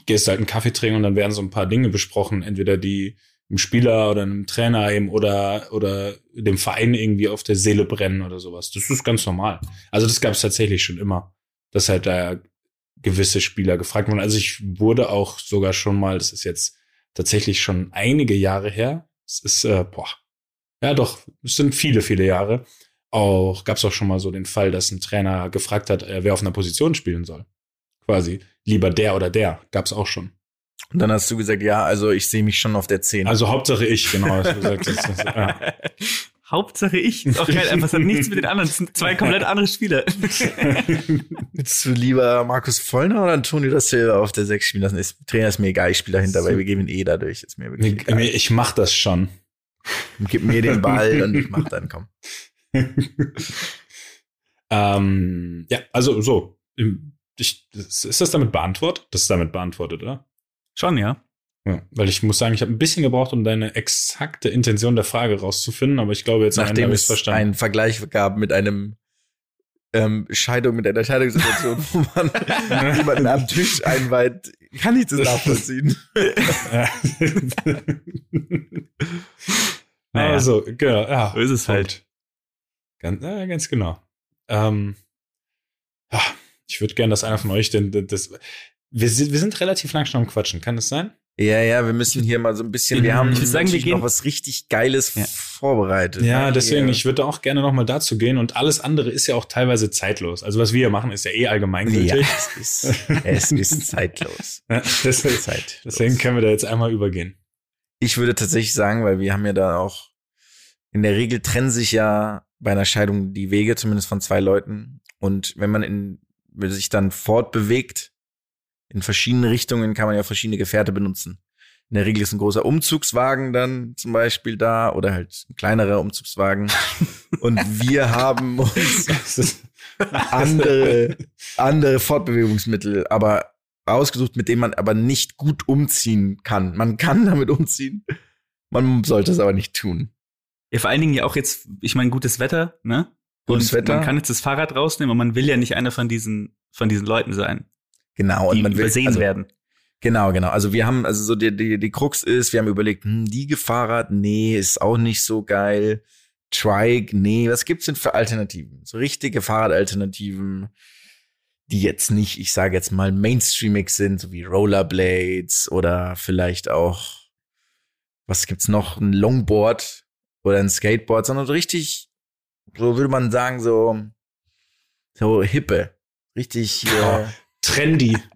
gehst du halt einen Kaffee trinken und dann werden so ein paar Dinge besprochen, entweder die einem Spieler oder einem Trainer eben oder, oder dem Verein irgendwie auf der Seele brennen oder sowas. Das ist ganz normal. Also das gab es tatsächlich schon immer, dass halt da gewisse Spieler gefragt wurden. Also ich wurde auch sogar schon mal, das ist jetzt tatsächlich schon einige Jahre her. Es ist, äh, boah, ja doch, es sind viele, viele Jahre. Auch gab es auch schon mal so den Fall, dass ein Trainer gefragt hat, äh, wer auf einer Position spielen soll. Quasi lieber der oder der. Gab es auch schon. Und dann hast du gesagt, ja, also ich sehe mich schon auf der 10. Also Hauptsache ich, genau. hast du gesagt, das, das, ja. Hauptsache ich. Ist auch geil, einfach es hat nichts mit den anderen. Das sind zwei komplett andere Spieler. Willst du lieber Markus Vollner oder Antonio da Silva auf der 6 spielen lassen? Ist, Trainer ist mir egal, ich spiele dahinter, weil wir geben ihn eh dadurch. Ist mir wirklich egal. ich mach das schon. Gib mir den Ball und ich mach dann, komm. ähm, ja, also so. Ich, ist das damit beantwortet? Das ist damit beantwortet, oder? Schon, ja. Ja, weil ich muss sagen, ich habe ein bisschen gebraucht, um deine exakte Intention der Frage rauszufinden, aber ich glaube, jetzt Nachdem es verstanden. einen Vergleich gab mit einem ähm, Scheidung mit einer Scheidungssituation, wo man jemanden am Tisch einweiht, kann ich das nachvollziehen. Ja. Naja. Also, genau, ja. So ist es halt. Ganz, ja, ganz genau. Ähm, ja, ich würde gerne, dass einer von euch denn das. das wir, sind, wir sind relativ lang schon am Quatschen, kann das sein? Ja, ja, wir müssen hier mal so ein bisschen, wir haben Ich sagen, wir gehen- noch was richtig Geiles Ja. vorbereitet. Ja, deswegen, Ja. ich würde auch gerne noch mal dazu gehen und alles andere ist ja auch teilweise zeitlos. Also was wir hier machen, ist ja eh Ja, allgemeingültig. es ist, es ist zeitlos. Ja, deswegen, Zeitlos. deswegen können wir da jetzt einmal übergehen. Ich würde tatsächlich sagen, weil wir haben ja da auch, in der Regel trennen sich ja bei einer Scheidung die Wege, zumindest von zwei Leuten. Und wenn man in, wenn sich dann fortbewegt, in verschiedene Richtungen kann man ja verschiedene Gefährte benutzen. In der Regel ist ein großer Umzugswagen dann zum Beispiel da oder halt ein kleinerer Umzugswagen. Und wir haben uns andere, andere Fortbewegungsmittel, aber ausgesucht, mit denen man aber nicht gut umziehen kann. Man kann damit umziehen, man sollte es aber nicht tun. Ja, vor allen Dingen ja auch jetzt, ich meine, gutes Wetter, ne? Gutes und Wetter. Man kann jetzt das Fahrrad rausnehmen und man will ja nicht einer von diesen, von diesen Leuten sein, Genau, und die man will übersehen also, werden. Genau, genau. Also wir haben, also so die, die, die Krux ist, wir haben überlegt, hm, die Fahrrad, nee, ist auch nicht so geil. Trike, nee, was gibt's denn für Alternativen? So richtige Fahrradalternativen, die jetzt nicht, ich sage jetzt mal, mainstreamig sind, so wie Rollerblades oder vielleicht auch, was gibt's noch, ein Longboard oder ein Skateboard, sondern so richtig, so würde man sagen, so, so hippe. Richtig, Ja. Trendy.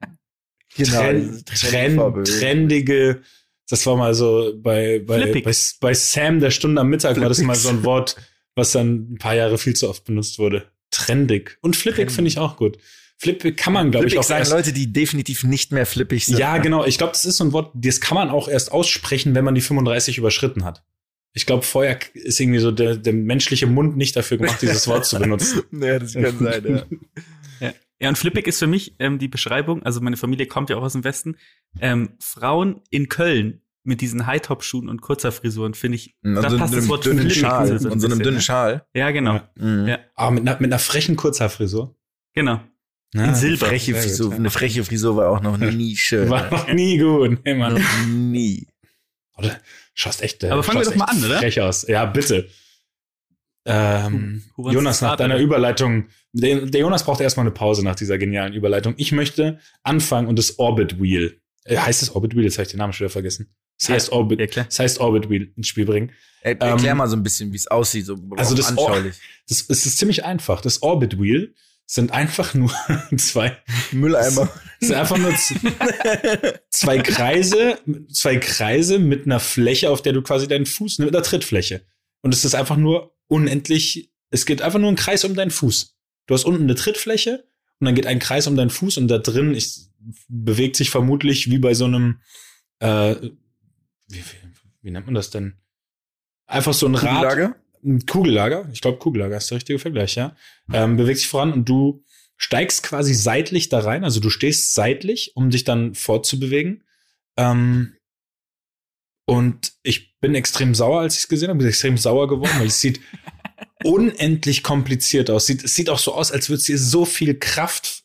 Genau, Trend, Trend, trendige, das war mal so bei, bei, bei, bei Sam der Stunde am Mittag war das mal so ein Wort, was dann ein paar Jahre viel zu oft benutzt wurde. Trendig. Und flippig finde ich auch gut. Flippig kann man, glaube ich, auch sagen erst, Leute, die definitiv nicht mehr flippig sind. Ja, genau. Ich glaube, das ist so ein Wort, das kann man auch erst aussprechen, wenn man die 35 überschritten hat. Ich glaube, vorher ist irgendwie so der, der menschliche Mund nicht dafür gemacht, dieses Wort zu benutzen. ja, das kann sein, ja. Ja. und flippig ist für mich ähm, die Beschreibung, also meine Familie kommt ja auch aus dem Westen, ähm, Frauen in Köln mit diesen High-Top-Schuhen und kurzer Frisuren, finde ich, Und da so passt das Wort dünnen flippig Schal. so ein Und so einem dünnen ne? Schal. Ja, genau, Ja. Mhm. Ja. Aber mit einer, mit einer frechen Kurzhaarfrisur. genau. Ja, In Silber. Freche Frisur, ja. eine freche Frisur war auch noch nie schön. War noch nie gut. Mann. noch nie. Oder? Schaust echt, äh, Aber fangen wir doch mal an, oder? Frech aus. Ja, bitte. Ähm, Who- wants Jonas, nach deiner? Überleitung, der, der Jonas braucht erstmal eine Pause nach dieser genialen Überleitung. Ich möchte anfangen und das Orbit Wheel, äh, heißt es Orbit Wheel? Jetzt habe ich den Namen schon wieder vergessen. Es Ja, heißt Orbit, ja, es heißt Orbit Wheel ins Spiel bringen. Er, erklär Ähm, mal so ein bisschen, wie es aussieht, so also das anschaulich. Das, es ist ziemlich einfach. Das Orbit Wheel sind einfach nur zwei, Mülleimer. es sind einfach nur zwei Kreise, zwei Kreise mit einer Fläche, auf der du quasi deinen Fuß, mit einer Trittfläche. Und es ist einfach nur unendlich, es geht einfach nur ein Kreis um deinen Fuß. Du hast unten eine Trittfläche und dann geht ein Kreis um deinen Fuß und da drin ist, bewegt sich vermutlich wie bei so einem, äh, wie, wie, wie nennt man das denn? Einfach so ein Rad. Kugellager? Ein Kugellager, ich glaube Kugellager ist der richtige Vergleich, ja. Ähm, bewegt sich voran und du steigst quasi seitlich da rein, also du stehst seitlich, um dich dann fortzubewegen. Ähm, und ich bin extrem sauer, als ich es gesehen habe, bin extrem sauer geworden, weil es sieht unendlich kompliziert aus. Sieht, es sieht auch so aus, als würde es dir so viel Kraft,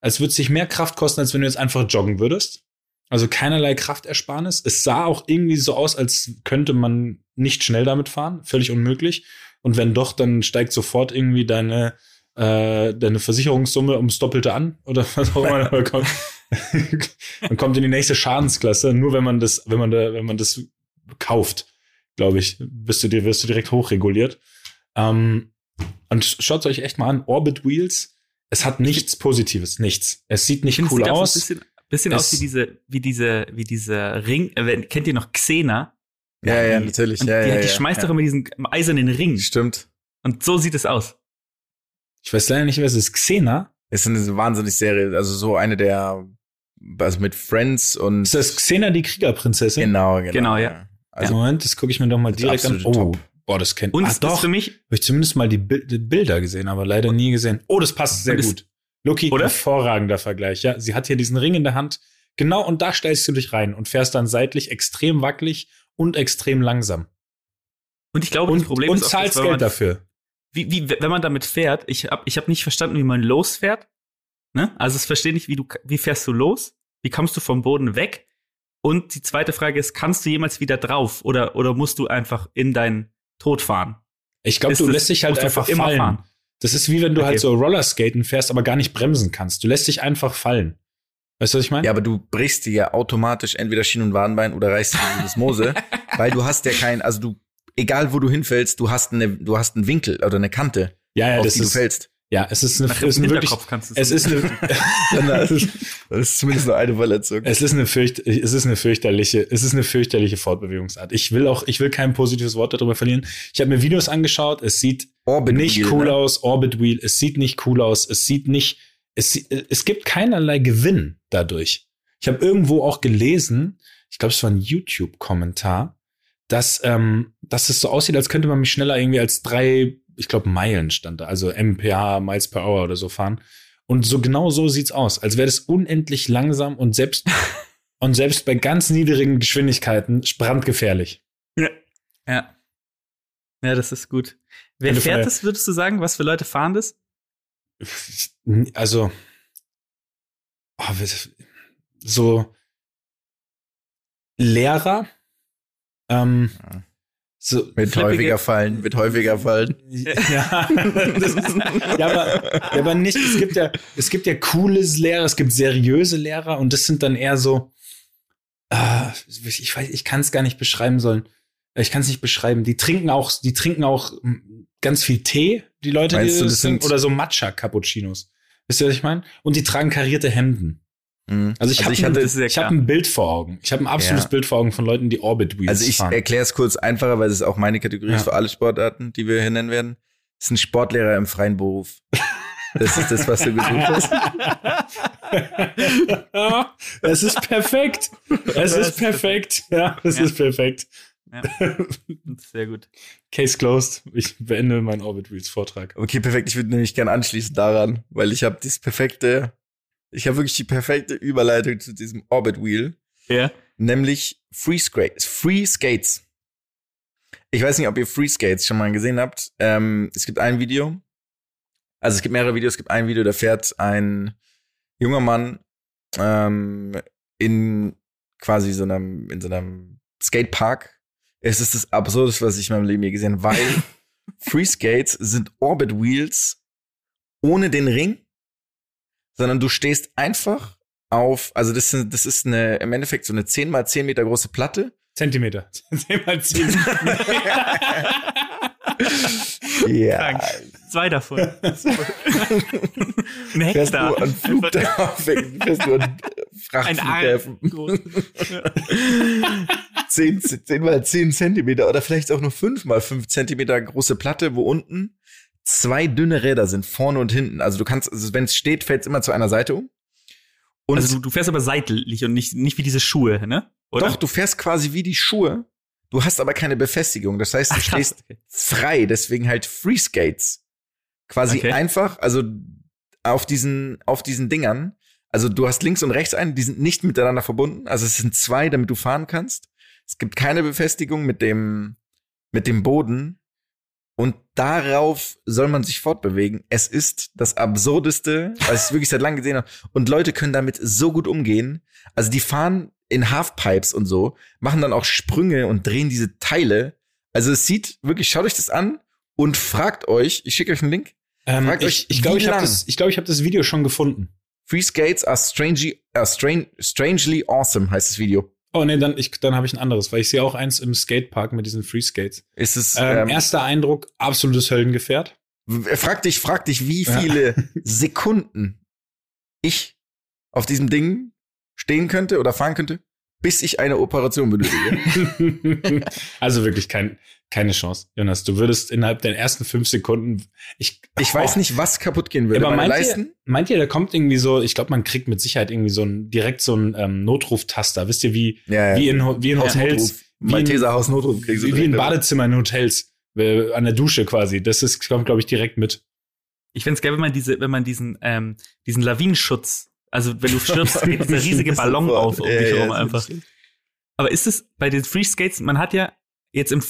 als würde es sich mehr Kraft kosten, als wenn du jetzt einfach joggen würdest. Also keinerlei Kraftersparnis. Es sah auch irgendwie so aus, als könnte man nicht schnell damit fahren. Völlig unmöglich. Und wenn doch, dann steigt sofort irgendwie deine, äh, deine Versicherungssumme ums Doppelte an oder was auch immer. man kommt, man kommt in die nächste Schadensklasse, nur wenn man das, wenn man da, wenn man das kauft, glaube ich, bist du dir, wirst du direkt hochreguliert. Ähm, und schaut euch echt mal an, Orbit Wheels, es hat nichts Positives, nichts. Es sieht nicht cool es sieht auch aus. ein bisschen, bisschen aus wie diese, wie diese, wie diese Ring, äh, kennt ihr noch Xena? Ja, ja, Die- natürlich. Und Ja, die, ja, die ja, schmeißt ja. doch immer diesen eisernen Ring. Stimmt. Und so sieht es aus. Ich weiß leider nicht, was es ist. Xena? Es ist eine wahnsinnig Serie, also so eine der, also mit Friends und. Ist das Xena die Kriegerprinzessin? Genau, genau. Genau, ja. Also, Moment, das gucke ich mir doch mal direkt an. Oh, Top. boah, das kennt Und Ah, ist doch. für mich, Habe ich zumindest mal die, Bi- die Bilder gesehen, aber leider nie gesehen. Oh, das passt sehr Und gut. Loki, Oder? hervorragender Vergleich. Ja, sie hat hier diesen Ring in der Hand. Genau, und da stellst du dich rein und fährst dann seitlich extrem wackelig und extrem langsam. und ich glaube, Und, das Problem und ist auch, zahlst Geld man, dafür. wie, wie, wenn man damit fährt, ich habe ich hab nicht verstanden, wie man losfährt. Ne? Also ich verstehe nicht, wie du, wie fährst du los? Wie kommst du vom Boden weg? Und die zweite Frage ist, kannst du jemals wieder drauf oder, oder musst du einfach in deinen Tod fahren? Ich glaube, du das- lässt dich halt du einfach immer fallen. fahren? Das ist wie wenn du Okay. halt so Rollerskaten fährst, aber gar nicht bremsen kannst. Du lässt dich einfach fallen. Weißt du, was ich meine? Ja, aber du brichst dir ja automatisch entweder Schien- und Wadenbein oder reißt dir die Mose, weil du hast ja kein, also du, egal wo du hinfällst, du hast eine, du hast einen Winkel oder eine Kante, ja, ja auf das die du ist, fällt. Ja, es ist eine, Nach es ist eine wirklich, kannst es ist eine, das ist zumindest nur eine Verletzung. es ist eine fürcht, es ist eine fürchterliche, es ist eine fürchterliche Fortbewegungsart. Ich will auch, ich will kein positives Wort darüber verlieren. Ich habe mir Videos angeschaut. Es sieht Orbit nicht Wheel, cool ne? aus. Orbit Wheel. Es sieht nicht cool aus. Es sieht nicht, es, es gibt keinerlei Gewinn dadurch. Ich habe irgendwo auch gelesen, ich glaube, es war ein YouTube-Kommentar, dass, ähm, dass es so aussieht, als könnte man mich schneller irgendwie als drei, ich glaube, Meilen stand da, also mph, Miles per Hour oder so fahren. Und so genau so sieht's aus, als wäre das unendlich langsam und selbst und selbst bei ganz niedrigen Geschwindigkeiten brandgefährlich. Ja. Ja, das ist gut. Wer fährt das, würdest du sagen? Was für Leute fahren das? Also oh, so Lehrer, ähm, Ja. So Wird Flippige- häufiger fallen, wird häufiger fallen. ja, ist, ja, aber, ja, aber nicht. Es gibt ja, es gibt ja cooles Lehrer, es gibt seriöse Lehrer und das sind dann eher so. Äh, ich weiß, ich kann es gar nicht beschreiben sollen. Ich kann es nicht beschreiben. Die trinken auch, die trinken auch ganz viel Tee. Die Leute, Meinst die du, das sind, oder so Matcha Cappuccinos. Wisst ihr, was ich meine? Und die tragen karierte Hemden. Mhm. Also ich Also habe ein, ich hab ein Bild vor Augen. Ich habe ein absolutes Ja. Bild vor Augen von Leuten, die Orbit Wheels Also ich erkläre es kurz einfacher, weil es ist auch meine Kategorie Ja. für alle Sportarten, die wir hier nennen werden. Das ist ein Sportlehrer im freien Beruf. Das ist das, was du gesucht hast. Es ist perfekt. Es ist perfekt. Ja, es Ja. ist perfekt. Ja. Sehr gut. Case closed. Ich beende meinen Orbit Wheels Vortrag. Okay, perfekt. Ich würde nämlich gerne anschließen daran, weil ich habe das perfekte, ich habe wirklich die perfekte Überleitung zu diesem Orbit Wheel, Ja. nämlich Free Skates. Free Skates. Ich weiß nicht, ob ihr Free Skates schon mal gesehen habt. Ähm, es gibt ein Video. Also es gibt mehrere Videos. Es gibt ein Video, da fährt ein junger Mann ähm, in quasi so einem, in so einem Skatepark. Es ist das Absurdeste, was ich in meinem Leben je gesehen habe, weil Free Skates sind Orbit Wheels ohne den Ring, sondern du stehst einfach auf, also das, sind, das ist eine, im Endeffekt so eine 10 mal 10 Meter große Platte. Zentimeter. 10 mal 10. Ja. Krank. Zwei davon. Ein Fährst Hektar. du an Flughafen, fährst du an Ein Frachtflughäfen. Arm. groß. 10, 10 mal 10 Zentimeter oder vielleicht auch nur 5 mal 5 Zentimeter große Platte, wo unten zwei dünne Räder sind, vorne und hinten. Also du kannst, also wenn es steht, fällt es immer zu einer Seite um. Und Also du, du fährst aber seitlich und nicht, nicht wie diese Schuhe, ne? Oder? doch, du fährst quasi wie die Schuhe. Du hast aber keine Befestigung. Das heißt, du Ach, stehst frei, deswegen halt Free Skates. Quasi Okay. einfach, also auf diesen, auf diesen Dingern. Also du hast links und rechts einen, die sind nicht miteinander verbunden. Also es sind zwei, damit du fahren kannst. Es gibt keine Befestigung mit dem, mit dem Boden. Und darauf soll man sich fortbewegen. Es ist das Absurdeste, was ich wirklich seit langem gesehen habe. Und Leute können damit so gut umgehen. Also die fahren in Halfpipes und so, machen dann auch Sprünge und drehen diese Teile. Also es sieht wirklich, schaut euch das an und fragt euch, ich schicke euch einen Link. ähm, Fragt ich euch, ich glaube, ich habe das, ich glaub, ich hab das Video schon gefunden. Free Skates are strangely, are strange, strangely awesome, heißt das Video. Oh nee, dann, ich, dann habe ich ein anderes, weil ich sehe auch eins im Skatepark mit diesen Free Skates. Ist es, Ähm, ähm, erster Eindruck, absolutes Höllengefährt. frag dich, frag dich, wie Ja. viele Sekunden ich auf diesem Ding stehen könnte oder fahren könnte, bis ich eine Operation benötige. also wirklich kein, keine Chance, Jonas. Du würdest innerhalb der ersten fünf Sekunden. Ich, Ich weiß Oh. nicht, was kaputt gehen würde. aber meint ihr, Leisten? meint ihr, da kommt irgendwie so, ich glaube, man kriegt mit Sicherheit irgendwie so ein, direkt so ein ähm, Notruftaster. Wisst ihr, wie, Ja, wie in, wie in Hotels, wie in- Malteser Hausnotruf kriegst du wie, in. Badezimmer in Hotels, äh, an der Dusche quasi. Das ist, kommt, glaube ich, direkt mit. Ich find's geil, wenn man diese, wenn man diesen, ähm, diesen Lawinenschutz, also wenn du stirbst, geht dieser riesige Ballon Sofort. auf um Ja, dich ja, herum ist einfach. Aber ist es bei den Free Skates, man hat ja jetzt im,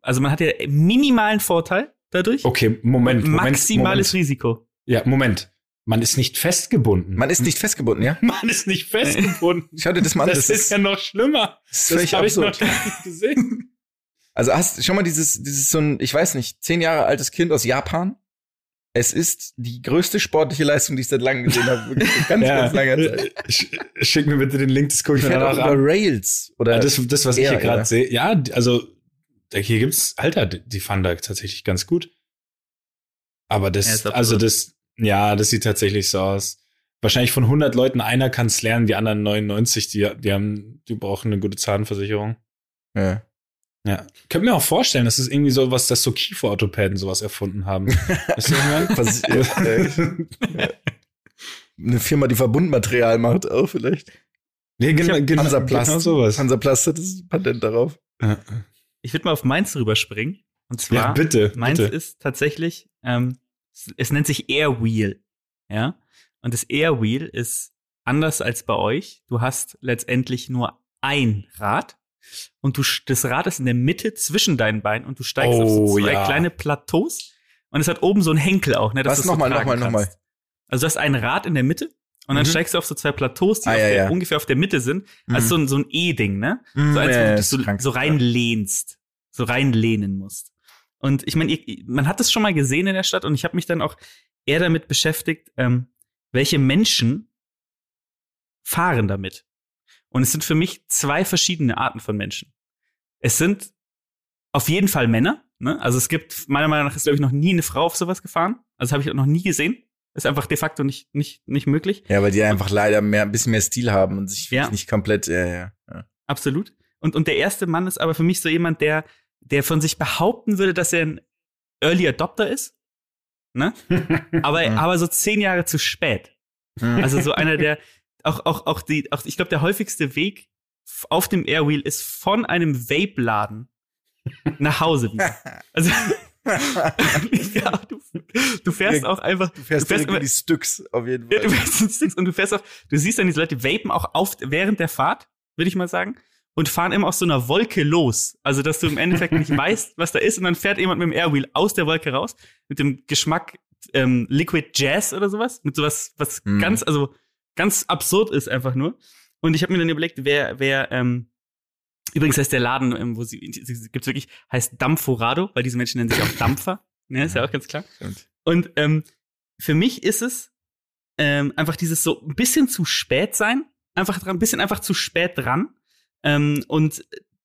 also man hat ja minimalen Vorteil, dadurch. Okay, Moment, Moment. Maximales Moment. Risiko. Ja, Moment. Man ist nicht festgebunden. Man ist nicht festgebunden, ja? Man ist nicht festgebunden. Schau dir das mal an. das, ist ja noch schlimmer. das ist Das habe ich noch nicht gesehen. Also hast du schon mal dieses, dieses so ein, ich weiß nicht, zehn Jahre altes Kind aus Japan? Es ist die größte sportliche Leistung, die ich seit langem gesehen habe. Wirklich ganz, ganz langer Zeit. Sch- Schick mir bitte den Link, das gucke Ich ich mir danach über an. Rails. Oder Ja, das, das, was ich eher, hier gerade ja. sehe. Ja, also hier gibt's, Alter, die die fahren da tatsächlich ganz gut. Aber Ja, das, also das, ja, das sieht tatsächlich so aus. Wahrscheinlich von 100 Leuten einer kann's lernen, die anderen 99, die, die haben, die brauchen eine gute Zahnversicherung. ja. Ja. Könnt mir auch vorstellen, das ist irgendwie so was, dass so Kieferorthopäden sowas erfunden haben. Ist irgendwann? Was, äh, eine Firma, die Verbundmaterial macht, auch vielleicht. nee, genau, genau, Hansaplast. genau sowas. Hansaplast hat das Patent darauf. Ja, Ich würde mal auf meins rüberspringen. Und zwar, ja bitte, meins bitte. ist tatsächlich, ähm, es, es nennt sich Airwheel. Ja. Und das Airwheel ist anders als bei euch. Du hast letztendlich nur ein Rad. Und du, das Rad ist in der Mitte zwischen deinen Beinen und du steigst auf so Oh, zwei ja. kleine Plateaus. Und es hat oben so einen Henkel auch, ne? dass Was? du's so Nochmal, nochmal, nochmal. Also du hast ein Rad in der Mitte und dann Mhm. steigst du auf so zwei Plateaus, die Ah, auf ja, der, ja. ungefähr auf der Mitte sind. Also so ein, so ein E-Ding, ne? Mhm, So eins, wo du dich ist so, krank. so reinlehnst, so reinlehnen musst. Und ich meine, man hat das schon mal gesehen in der Stadt und ich habe mich dann auch eher damit beschäftigt, ähm, welche Menschen fahren damit. Und es sind für mich zwei verschiedene Arten von Menschen. Es sind auf jeden Fall Männer. Ne? Also es gibt, meiner Meinung nach ist, glaube ich, noch nie eine Frau auf sowas gefahren. Also habe ich auch noch nie gesehen. Ist einfach de facto nicht, nicht, nicht möglich. Ja, weil die einfach leider mehr, ein bisschen mehr Stil haben und sich Ja. nicht komplett, ja, ja. ja. Absolut. Und, und der erste Mann ist aber für mich so jemand, der, der von sich behaupten würde, dass er ein Early Adopter ist. Ne? Aber, Mhm. aber so zehn Jahre zu spät. Also so einer, der auch, auch, auch die, auch, ich glaube, der häufigste Weg auf dem Airwheel ist von einem Vape-Laden nach Hause wieder. Also, ja, du, du fährst auch einfach, Du fährst, Du fährst immer- die Stücks, auf jeden ja, Fall. du fährst in Sticks und du fährst auch, du siehst dann diese Leute vapen auch auf, während der Fahrt, würde ich mal sagen, und fahren immer aus so einer Wolke los. Also, dass du im Endeffekt nicht weißt, was da ist, und dann fährt jemand mit dem Airwheel aus der Wolke raus, mit dem Geschmack ähm, Liquid Jazz oder sowas, mit sowas, was Mhm. ganz, also ganz absurd ist einfach nur. Und ich habe mir dann überlegt, wer, wer, ähm, übrigens heißt der Laden, ähm, wo sie, gibt's wirklich, heißt Dampforado, weil diese Menschen nennen sich auch Dampfer. Ne, ist ja auch ganz klar. Stimmt. Und ähm, für mich ist es ähm, einfach dieses so ein bisschen zu spät sein, einfach dran, ein bisschen einfach zu spät dran. Ähm, und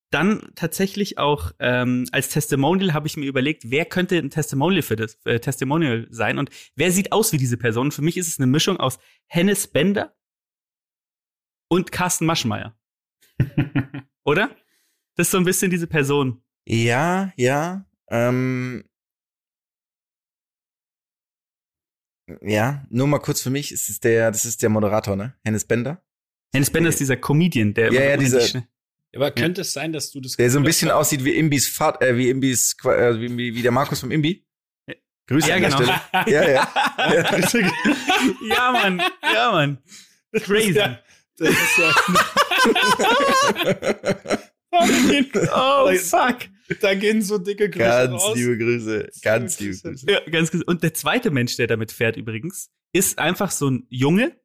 dann tatsächlich auch ähm, als Testimonial habe ich mir überlegt, wer könnte ein Testimonial für das äh, Testimonial sein und wer sieht aus wie diese Person? Für mich ist es eine Mischung aus Hennes Bender und Carsten Maschmeyer, oder? Das ist so ein bisschen diese Person. Ja, ja. Ähm, ja, nur mal kurz für mich, es ist der, das ist der Moderator, ne? Hennes Bender. Hennes Bender ist dieser Comedian, der Ja, ja, dieser- Aber könnte es sein, dass du das Der so ein bisschen hast, aussieht wie Imbis Vater, äh, wie Imbis, äh, wie, wie der Markus vom Imbi. Grüße Ja, an der genau. Stelle. Ja, ja. ja, Mann. Ja, Mann. Crazy. Ja, das ist ja. Oh, fuck. da gehen so dicke Grüße Ganz raus. liebe Grüße. Ganz liebe Grüße. Ja, ganz. Und der zweite Mensch, der damit fährt übrigens, ist einfach so ein Junge,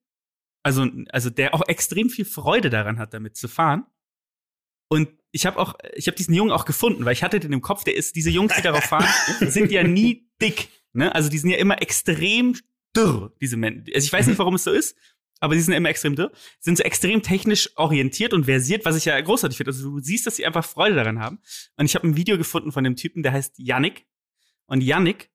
also, also der auch extrem viel Freude daran hat, damit zu fahren. Und ich habe auch, ich habe diesen Jungen auch gefunden, weil ich hatte den im Kopf, der ist, diese Jungs, die darauf fahren, sind ja nie dick. Ne? Also die sind ja immer extrem dürr, diese Menschen. Also ich weiß nicht, warum es so ist, aber die sind immer extrem dürr, sind so extrem technisch orientiert und versiert, was ich ja großartig finde. Also du siehst, dass sie einfach Freude daran haben. Und ich habe ein Video gefunden von dem Typen, der heißt Yannick. Und Yannick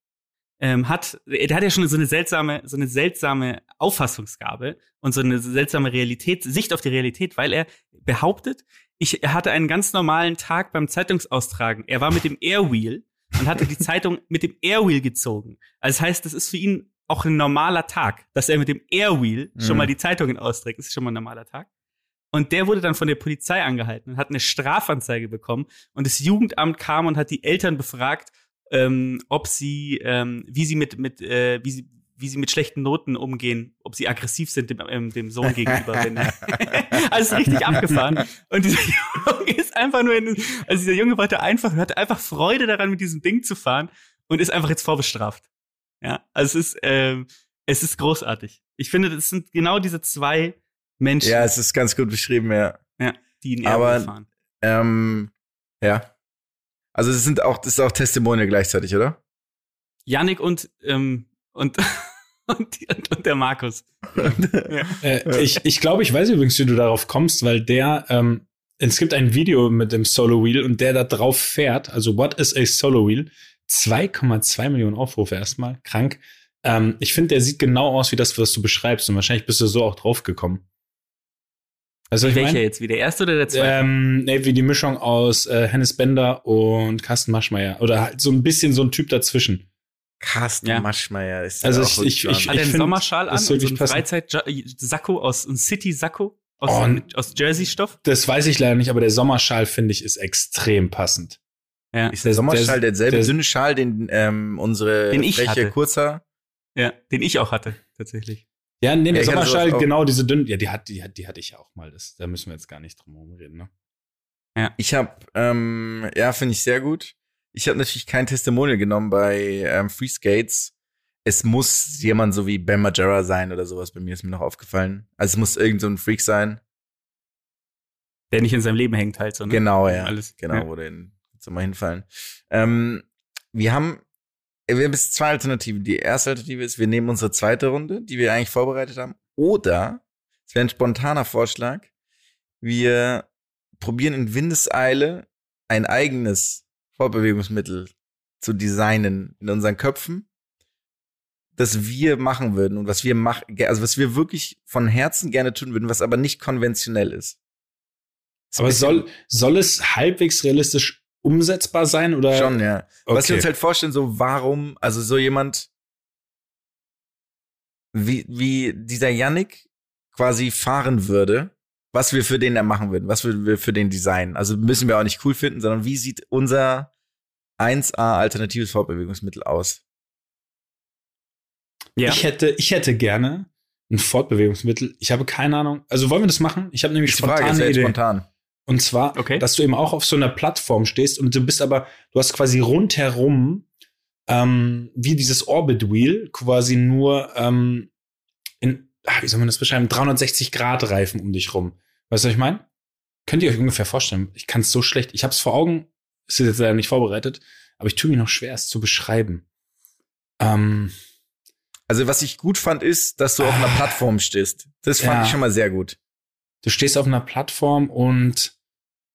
ähm, hat, der hat ja schon so eine seltsame, so eine seltsame Auffassungsgabe und so eine seltsame Realität, Sicht auf die Realität, weil er behauptet, ich er hatte einen ganz normalen Tag beim Zeitungsaustragen. Er war mit dem Airwheel und hatte die Zeitung mit dem Airwheel gezogen. Also das heißt, das ist für ihn auch ein normaler Tag, dass er mit dem Airwheel schon Mhm. mal die Zeitungen austrägt. Das ist schon mal ein normaler Tag. Und der wurde dann von der Polizei angehalten und hat eine Strafanzeige bekommen. Und das Jugendamt kam und hat die Eltern befragt, ähm, ob sie, ähm, wie sie mit, mit, äh, wie sie, wie sie mit schlechten Noten umgehen, ob sie aggressiv sind dem, ähm, dem Sohn gegenüber. Wenn, also richtig abgefahren. Und dieser Junge ist einfach nur, in, also dieser Junge wollte einfach, hatte einfach Freude daran, mit diesem Ding zu fahren. und ist einfach jetzt vorbestraft. Ja, also es ist, ähm, es ist großartig. Ich finde, das sind genau diese zwei Menschen, Ja, es ist ganz gut beschrieben, ja. die in aber- fahren. Ähm, ja. Also es sind auch, das ist auch Testimonial gleichzeitig, oder? Yannick und, ähm, und, und, und, und der Markus. Ja. Äh, ich ich glaube, ich weiß übrigens, wie du darauf kommst, weil der, ähm, es gibt ein Video mit dem Solo Wheel und der da drauf fährt, also What is a Solo Wheel? 2,2 Millionen Aufrufe erstmal, krank. Ähm, ich finde, der sieht genau aus wie das, was du beschreibst und wahrscheinlich bist du so auch drauf gekommen. Also ich Welcher meine, jetzt? Wie der erste oder der zweite? ähm, nee, wie die Mischung aus äh, Hennes Bender und Carsten Maschmeyer oder halt so ein bisschen so ein Typ dazwischen. Carsten Ja. Maschmeyer ist Also ja ich- ich- ich- Hat er einen Sommerschal an so wirklich einen passend. Freizeit-Sakko aus, ein City-Sakko aus, Oh, aus Jersey-Stoff? Das weiß ich leider nicht, aber der Sommerschal finde ich ist extrem passend. Ja. ist der Sommerschal derselbe der- dünne Schal, den ähm, unsere Den ich freche hatte. Kurzer. ja, den ich auch hatte, tatsächlich. Ja, nee, der Ja, ich Sommerschal, genau diese dünnen, ja, die hat, die hat, die hatte ich ja auch mal. Das, da müssen wir jetzt gar nicht drum herum reden, ne? Ich habe, ähm, ja, finde ich sehr gut. Ich habe natürlich kein Testimonial genommen bei ähm, Free Skates. Es muss jemand so wie Ben Majera sein oder sowas. Bei mir ist mir noch aufgefallen. Also es muss irgend so ein Freak sein. Der nicht in seinem Leben hängt halt so, ne? Genau, ja. Alles. Genau, Ja. wo den jetzt mal hinfallen. Ähm, wir haben, wir haben jetzt zwei Alternativen. Die erste Alternative ist, wir nehmen unsere zweite Runde, die wir eigentlich vorbereitet haben. Oder, es wäre ein spontaner Vorschlag, wir probieren in Windeseile ein eigenes Fortbewegungsmittel zu designen in unseren Köpfen, das wir machen würden und was wir machen, also was wir wirklich von Herzen gerne tun würden, was aber nicht konventionell ist. Ein Aber soll, soll es halbwegs realistisch umsetzbar sein oder? Schon, ja. Was Okay. wir uns halt vorstellen, so warum, also so jemand wie, wie dieser Yannick quasi fahren würde, was wir für den da machen würden, was wir wir für den designen. Also müssen wir auch nicht cool finden, sondern wie sieht unser 1A alternatives Fortbewegungsmittel aus? Ja. Ich hätte, ich hätte gerne ein Fortbewegungsmittel. Ich habe keine Ahnung. Also wollen wir das machen? Ich habe nämlich die Frage, ist spontane jetzt Idee. spontan. Und zwar, Okay. dass du eben auch auf so einer Plattform stehst und du bist aber, du hast quasi rundherum ähm, wie dieses Orbit Wheel quasi nur ähm, ach, wie soll man das beschreiben, 360 Grad Reifen um dich rum. Weißt du, was ich meine? Könnt ihr euch ungefähr vorstellen? Ich kann es so schlecht. Ich habe es vor Augen. Es ist jetzt leider nicht vorbereitet, aber ich tue mir noch schwer, es zu beschreiben. Ähm, Also was ich gut fand, ist, dass du auf einer Ah. Plattform stehst. Das fand Ja. ich schon mal sehr gut. du stehst auf einer Plattform und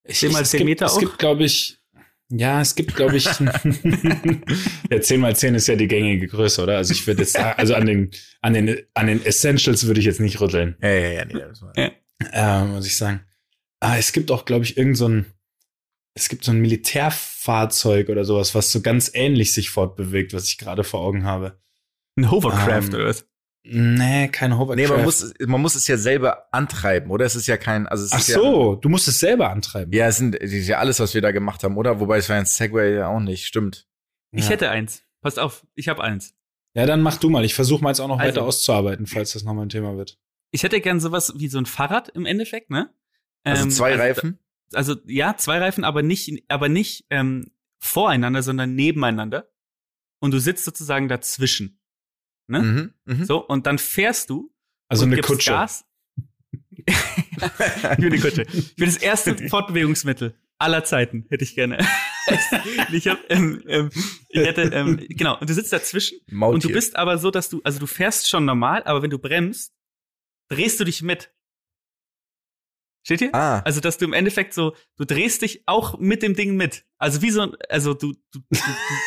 ich, Zehn mal es zehn gibt, Meter Es auch? gibt, glaube ich, ja, es gibt, glaube ich, ja, 10 mal 10 ist ja die gängige Größe, oder? Also ich würde jetzt, also an den, an den, an den Essentials würde ich jetzt nicht rütteln, Ja, ja, ja, nee, das war- Ja. äh, muss ich sagen. Ah, es gibt auch, glaube ich, irgend so ein, es gibt so ein Militärfahrzeug oder sowas, was so ganz ähnlich sich fortbewegt, was ich gerade vor Augen habe. Ein Hovercraft Ähm, oder was? Nee, kein Hovercraft. Nee, man muss, man muss es ja selber antreiben, oder? Es ist ja kein, also es Ach ist so, du musst es selber antreiben. Ja, es sind es ist ja alles, was wir da gemacht haben, oder? Wobei es war ein Segway ja auch nicht, stimmt. Ich Ja. hätte eins. Passt auf, ich habe eins. Ja, dann mach du mal. Ich versuche mal jetzt auch noch Also- weiter auszuarbeiten, falls das nochmal ein Thema wird. Ich hätte gern sowas wie so ein Fahrrad im Endeffekt, ne? Also Ähm, zwei also, Reifen. Also ja, zwei Reifen, aber nicht, aber nicht ähm, voreinander, sondern nebeneinander. Und du sitzt sozusagen dazwischen. Ne? Mhm, mhm. So, und dann fährst du. Also eine Kutsche. Gas. ich will eine Kutsche. Ich will das erste Fortbewegungsmittel aller Zeiten, hätte ich gerne. ich, hab, ähm, ähm, ich hätte, ähm, genau, und du sitzt dazwischen Maultier. und du bist aber so, dass du, also du fährst schon normal, aber wenn du bremst, drehst du dich mit. Steht hier? Ah, Also, dass du im Endeffekt so, du drehst dich auch mit dem Ding mit. Also wie so ein, also du, du, du, du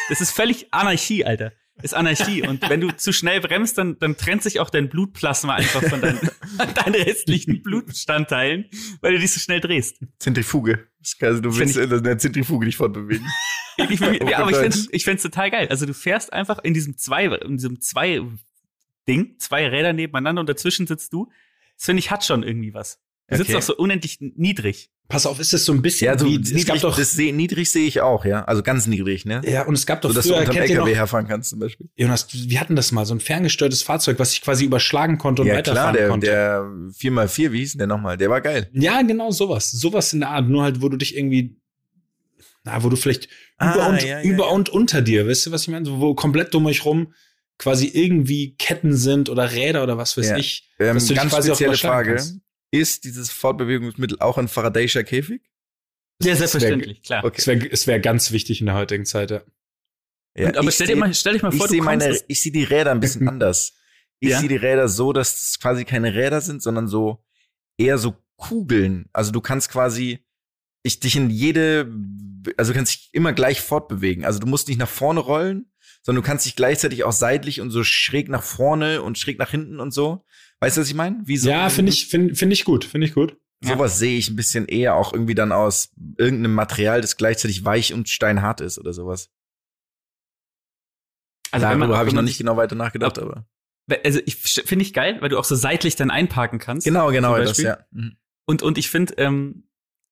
das ist völlig Anarchie, Alter. Ist Anarchie. Und wenn du zu schnell bremst, dann, dann trennt sich auch dein Blutplasma einfach von deinen, deinen restlichen Blutbestandteilen, weil du dich so schnell drehst. Zentrifuge. Kann, du willst in der Zentrifuge dich fortbewegen. Ich, ja, aber ich find's, ich find's total geil. Also du fährst einfach in diesem zwei, in diesem zwei Ding, zwei Räder nebeneinander und dazwischen sitzt du. Das finde ich hat schon irgendwie was. Du sitzt Okay. auch so unendlich niedrig. Pass auf, ist es so ein bisschen Ja, so wie, es niedrig, gab doch, das seh, niedrig sehe ich auch, ja. Also ganz niedrig, ne? ja, und es gab doch so dass du früher, unterm kennt ihr LKW noch, herfahren kannst zum Beispiel. Jonas, wir hatten das mal, so ein ferngesteuertes Fahrzeug, was sich quasi überschlagen konnte und Ja klar, weiterfahren der, konnte. der 4x4, wie hieß denn der nochmal? Der war geil. Ja, genau sowas. Sowas in der Art, nur halt, wo du dich irgendwie, na, wo du vielleicht Ah, über, und, ja, ja, über ja. und unter dir, weißt du, was ich meine? So, wo komplett um euch rum quasi irgendwie Ketten sind oder Räder oder was weiß Ja. ich. Ähm, dass du dich ganz quasi auch spezielle überschlagen Frage. kannst. Ist dieses Fortbewegungsmittel auch ein Faradayscher Käfig? Ja, selbstverständlich, klar. Okay. Es wäre wär ganz wichtig in der heutigen Zeit, ja. Ja, Und, aber ich stell dir seh- mal, stell dich mal ich vor, sehe du meine, ich sehe die Räder ein bisschen anders. Ich Ja? sehe die Räder so, dass es quasi keine Räder sind, sondern so eher so Kugeln. Also du kannst quasi ich dich in jede, also du kannst dich immer gleich fortbewegen. Also du musst nicht nach vorne rollen, sondern du kannst dich gleichzeitig auch seitlich und so schräg nach vorne und schräg nach hinten und so. Weißt du, was ich meine? Wie so ja, finde ich, finde find ich gut, finde ich gut. Sowas sehe ich ein bisschen eher auch irgendwie dann aus irgendeinem Material, das gleichzeitig weich und steinhart ist oder sowas. Also Darüber habe ich noch nicht genau weiter nachgedacht, aber. Also ich finde ich geil, weil du auch so seitlich dann einparken kannst. Genau, genau, das, ja. Mhm. Und, und ich finde, ähm,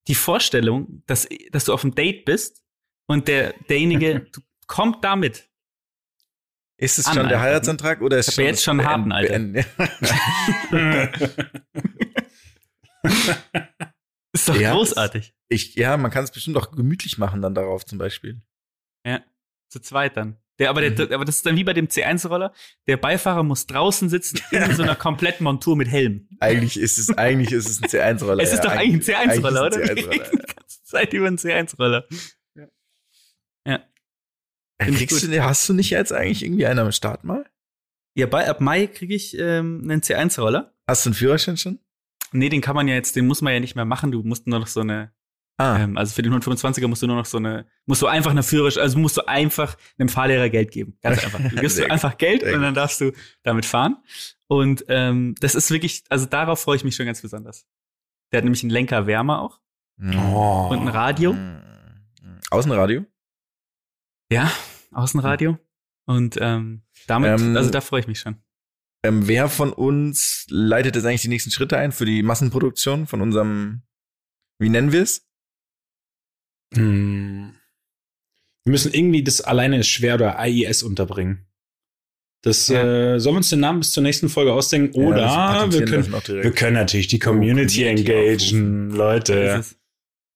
die Vorstellung, dass, dass du auf einem Date bist und der, derjenige du, kommt damit. Ist es An schon der Heiratsantrag oder ist Ich hab ja jetzt schon harten, Alter. Ist doch Ja, großartig. Ich, ja, man kann es bestimmt auch gemütlich machen dann darauf zum Beispiel. Ja, zu zweit dann. Der, aber, der, Mhm. aber das ist dann wie bei dem C1-Roller. Der Beifahrer muss draußen sitzen in so einer kompletten Montur mit Helm. Eigentlich ist es, eigentlich ist es ein C1-Roller. es ist ja, doch eigentlich ein C1-Roller, oder? eigentlich ist Wir es ein reden C1-Roller. die ganze Zeit über einen C1-Roller. Ja. Finde Kriegst gut. du, hast du nicht jetzt eigentlich irgendwie einen am Start mal? Ja, bei, ab Mai kriege ich ähm, einen C1-Roller. Hast du einen Führerschein schon? Nee, den kann man ja jetzt, den muss man ja nicht mehr machen. Du musst nur noch so eine, Ah, ähm, also für den 125er musst du nur noch so eine, musst du einfach eine Führerschein, also musst du einfach einem Fahrlehrer Geld geben. Ganz einfach. Du gibst du einfach Geld und dann darfst du damit fahren. Und ähm, das ist wirklich, also darauf freue ich mich schon ganz besonders. Der hat nämlich einen Lenkerwärmer auch Oh. und ein Radio. Mhm. Außenradio? Ja, Außenradio. Und ähm, damit, Ähm, also da freue ich mich schon. Ähm, wer von uns leitet jetzt eigentlich die nächsten Schritte ein für die Massenproduktion von unserem, wie nennen wir es? Hm. Wir müssen irgendwie das alleine ist schwer oder AIS unterbringen. Das Ja. äh, sollen wir uns den Namen bis zur nächsten Folge ausdenken oder Ja, wir, können, wir können natürlich die Community Community engagen, Das Leute.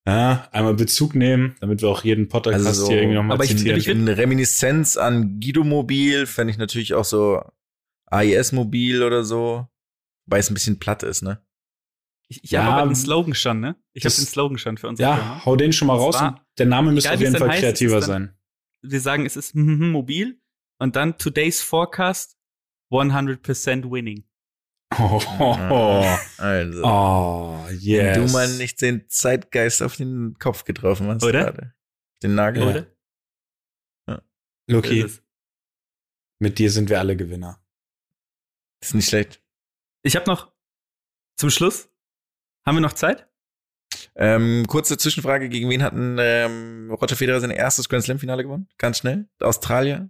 Ja, einmal Bezug nehmen, damit wir auch jeden Podcast Also so- hier irgendwie nochmal aber ich- zitieren. ich find- In Reminiszenz an Guido Mobil fände ich natürlich auch so AIS Mobil oder so, weil es ein bisschen platt ist, ne? Ich, ich Ja, habe aber den Slogan schon, ne? Ich habe den Slogan schon für unsere ja, Firma. hau den schon mal raus. der Name müsste auf jeden Fall heißt, kreativer dann- sein. Wir sagen, es ist mobil und dann today's forecast 100% winning. Oh, oh, oh. Also, oh wenn yes. du mal nicht den Zeitgeist auf den Kopf getroffen hast, Oder? gerade. Den Nagel. Ja. Oder? Ist es. mit dir sind wir alle Gewinner. Ist nicht schlecht. Ich habe noch zum Schluss. Haben wir noch Zeit? Ähm, kurze Zwischenfrage, gegen wen hatten ähm, Roger Federer sein erstes Grand Slam Finale gewonnen? Ganz schnell. Australier?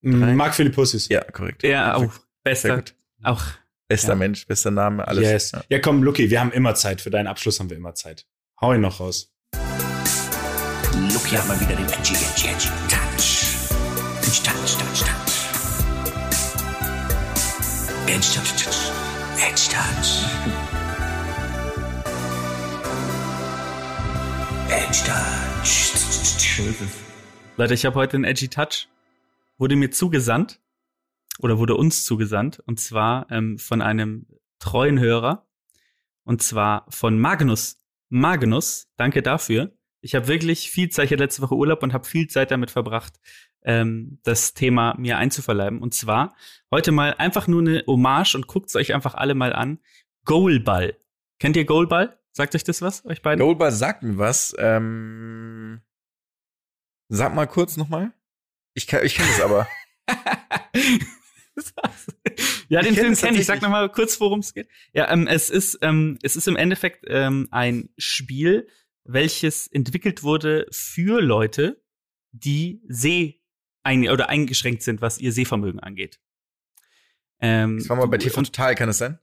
Marc Philippussis. Ja, korrekt. Ja, auch gut. Auch Bester Ja. Mensch, bester Name, alles. Yes. Ja. Ja. komm, Luki, wir haben immer Zeit. Für deinen Abschluss haben wir immer Zeit. Hau ihn noch raus. Lucky hat mal wieder den Edgy, Edgy, Edgy Touch. Touch, Touch, Touch, Touch. Edge, Touch, Touch. Edge, Touch. Edge, Touch. Leute, ich habe heute einen Edgy Touch. Wurde mir zugesandt oder wurde uns zugesandt und zwar ähm, von einem treuen Hörer und zwar von Magnus. Magnus, danke dafür. Ich habe wirklich viel Zeit, ich hatte letzte Woche Urlaub und habe viel Zeit damit verbracht, ähm, das Thema mir einzuverleiben. Und zwar heute mal einfach nur eine Hommage und guckt es euch einfach alle mal an. Goalball. Kennt ihr Goalball? Sagt euch das was, euch beiden? Goldbar sagt mir was. Ähm, sag mal kurz nochmal. Ich kann, ich kenne das aber. ja, den Ich kenn Film kenne ich. Sag noch mal kurz, worum es geht. Ja, ähm, es ist ähm, es ist im Endeffekt ähm, ein Spiel, welches entwickelt wurde für Leute, die seh ein oder eingeschränkt sind, was ihr Sehvermögen angeht. Ähm, Das war mal bei TV Total, kann es sein?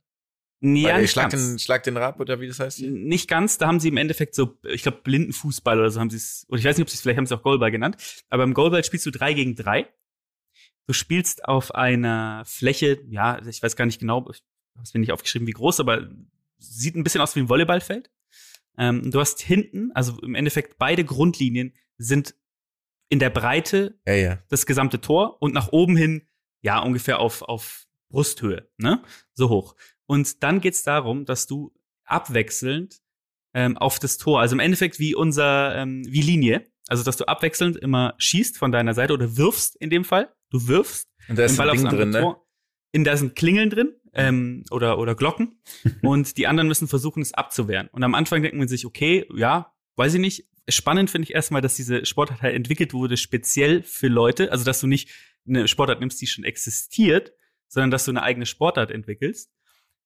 ja, nicht Schlag ganz. den, Schlag den Rab oder wie das heißt? Nicht ganz, da haben sie im Endeffekt so, ich glaube, Blindenfußball oder so haben sie es, oder ich weiß nicht, ob sie es, vielleicht haben sie auch Goalball genannt, aber im Goalball spielst du drei gegen drei. Du spielst auf einer Fläche, ja, ich weiß gar nicht genau, ich habe es mir nicht aufgeschrieben, wie groß, aber sieht ein bisschen aus wie ein Volleyballfeld. Ähm, du hast hinten, also im Endeffekt beide Grundlinien sind in der Breite Ja, ja. das gesamte Tor und nach oben hin, ja, ungefähr auf, auf Brusthöhe, ne? So hoch. Und dann geht's darum, dass du abwechselnd ähm, auf das Tor, also im Endeffekt wie unser, ähm, wie Linie, also dass du abwechselnd immer schießt von deiner Seite oder wirfst in dem Fall. Du wirfst Und da ist den Ball ein Ding drin, ne? Tor. In da sind Klingeln drin ähm, oder, oder Glocken und die anderen müssen versuchen, es abzuwehren. Und am Anfang denkt man sich, okay, ja, weiß ich nicht. Spannend finde ich erstmal, dass diese Sportart halt entwickelt wurde, speziell für Leute. Also, dass du nicht eine Sportart nimmst, die schon existiert, sondern dass du eine eigene Sportart entwickelst.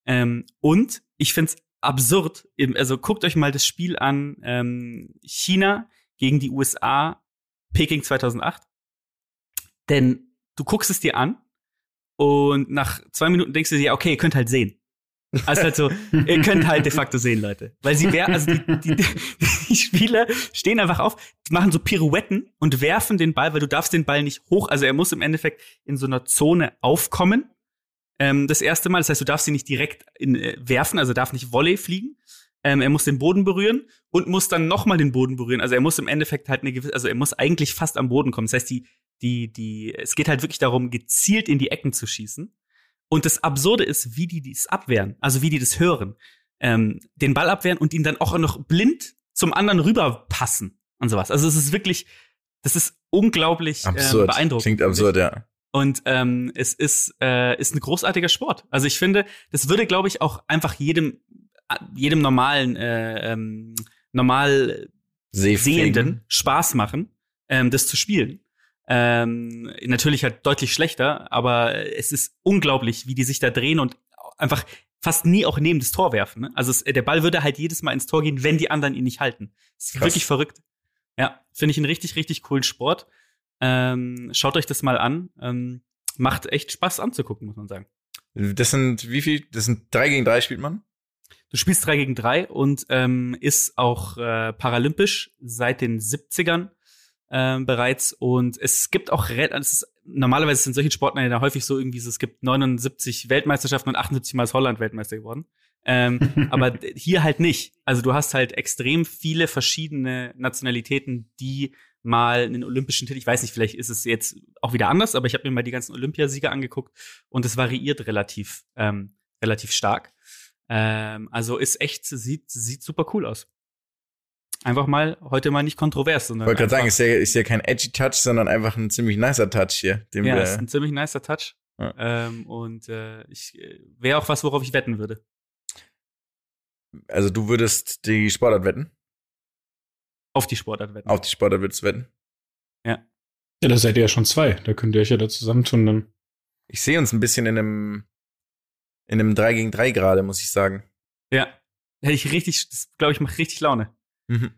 Ähm, und ich finde es absurd, also guckt euch mal das Spiel an, ähm, China gegen die USA, Peking 2008. Denn du guckst es dir an und nach zwei Minuten denkst du dir, okay, ihr könnt halt sehen. Also halt so, ihr könnt halt de facto sehen, Leute. Weil sie wer, also die, die, die Spieler stehen einfach auf, machen so Pirouetten und werfen den Ball, weil du darfst den Ball nicht hoch, also er muss im Endeffekt in so einer Zone aufkommen. Ähm, das erste Mal, das heißt, du darfst ihn nicht direkt in, äh, werfen, also darf nicht Volley fliegen. Ähm, er muss den Boden berühren und muss dann nochmal den Boden berühren. Also er muss im Endeffekt halt eine gewisse, also er muss eigentlich fast am Boden kommen. Das heißt, die, die, die, es geht halt wirklich darum, gezielt in die Ecken zu schießen. Und das Absurde ist, wie die dies abwehren, also wie die das hören. Ähm, den Ball abwehren und ihn dann auch noch blind zum anderen rüberpassen und sowas. Also es ist wirklich, das ist unglaublich ähm, Absurd. beeindruckend. Klingt absurd, ja. Und ähm, es ist, äh, ist ein großartiger Sport. Also ich finde, das würde, glaube ich, auch einfach jedem, jedem normalen, äh, ähm, normal Seefähigen. Sehenden Spaß machen, ähm, das zu spielen. Ähm, natürlich halt deutlich schlechter, aber es ist unglaublich, wie die sich da drehen und einfach fast nie auch neben das Tor werfen. Ne? Also es, der Ball würde halt jedes Mal ins Tor gehen, wenn die anderen ihn nicht halten. Das ist Krass. wirklich verrückt. Ja, finde ich einen richtig, richtig coolen Sport. Ähm, schaut euch das mal an. Ähm, macht echt Spaß anzugucken, muss man sagen. Das sind wie viel? Das sind drei gegen drei spielt man? Du spielst drei gegen drei und ähm, ist auch äh, paralympisch seit den 70ern ähm, bereits. Und es gibt auch, es ist, normalerweise sind solche Sportarten ja häufig so irgendwie, so, es gibt 79 Weltmeisterschaften und 78 Mal ist Holland Weltmeister geworden. Ähm, aber hier halt nicht. Also du hast halt extrem viele verschiedene Nationalitäten, die mal einen olympischen Titel, ich weiß nicht, vielleicht ist es jetzt auch wieder anders, aber ich habe mir mal die ganzen Olympiasieger angeguckt und es variiert relativ, ähm, relativ stark. Ähm, also ist echt, sieht, sieht super cool aus. Einfach mal, heute mal nicht kontrovers, Ich sondern. wollte gerade sagen, einfach- ist ja, ist ja kein edgy Touch, sondern einfach ein ziemlich nicer Touch hier. Ja, wir, ist ein ziemlich nicer Touch. Ja. Ähm, und äh, ich äh, wäre auch was, worauf ich wetten würde. also du würdest die Sportart wetten? Auf die Sportart wetten. Auf die Sportart würdest du wetten? Ja, da seid ihr ja schon zwei. Da könnt ihr euch ja da zusammentun dann. Ich sehe uns ein bisschen in einem, in einem 3 gegen 3 gerade, muss ich sagen. Ja. Hätte ich richtig, glaube ich, macht richtig Laune. Mhm.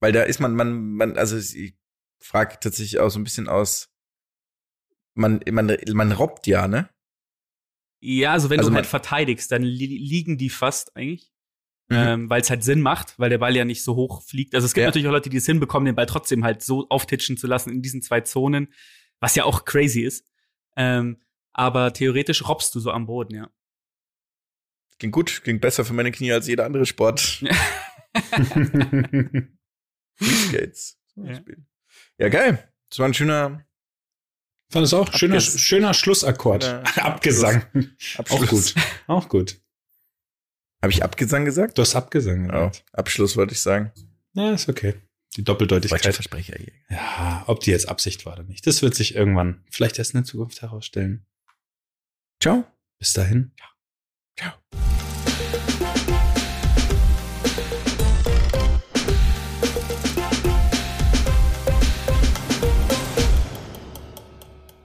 Weil da ist man, man, man, also ich frage tatsächlich auch so ein bisschen aus, man, man, man robbt ja, ne? Ja, also wenn Also du halt verteidigst, dann li liegen die fast eigentlich. Mhm. Ähm, weil es halt Sinn macht, weil der Ball ja nicht so hoch fliegt. Also es gibt Ja. natürlich auch Leute, die es hinbekommen, den Ball trotzdem halt so auftitschen zu lassen in diesen zwei Zonen, was ja auch crazy ist. Ähm, aber theoretisch robbst du so am Boden, ja. Ging gut, ging besser für meine Knie als jeder andere Sport. Skates. zum Ja. Beispiel. Ja, geil. Das war ein schöner Fand es auch schöner, Abges- schöner Schlussakkord. Ja. Abgesang. Abschluss. Auch gut. Auch gut. Habe ich Abgesang gesagt? Du hast Abgesang Oh, gesagt. Abschluss wollte ich sagen. Ja, ist okay. Die Doppeldeutigkeit. Versprecher hier. Ja, ob die jetzt Absicht war oder nicht. Das wird sich irgendwann vielleicht erst in der Zukunft herausstellen. Ciao. Bis dahin. Ciao.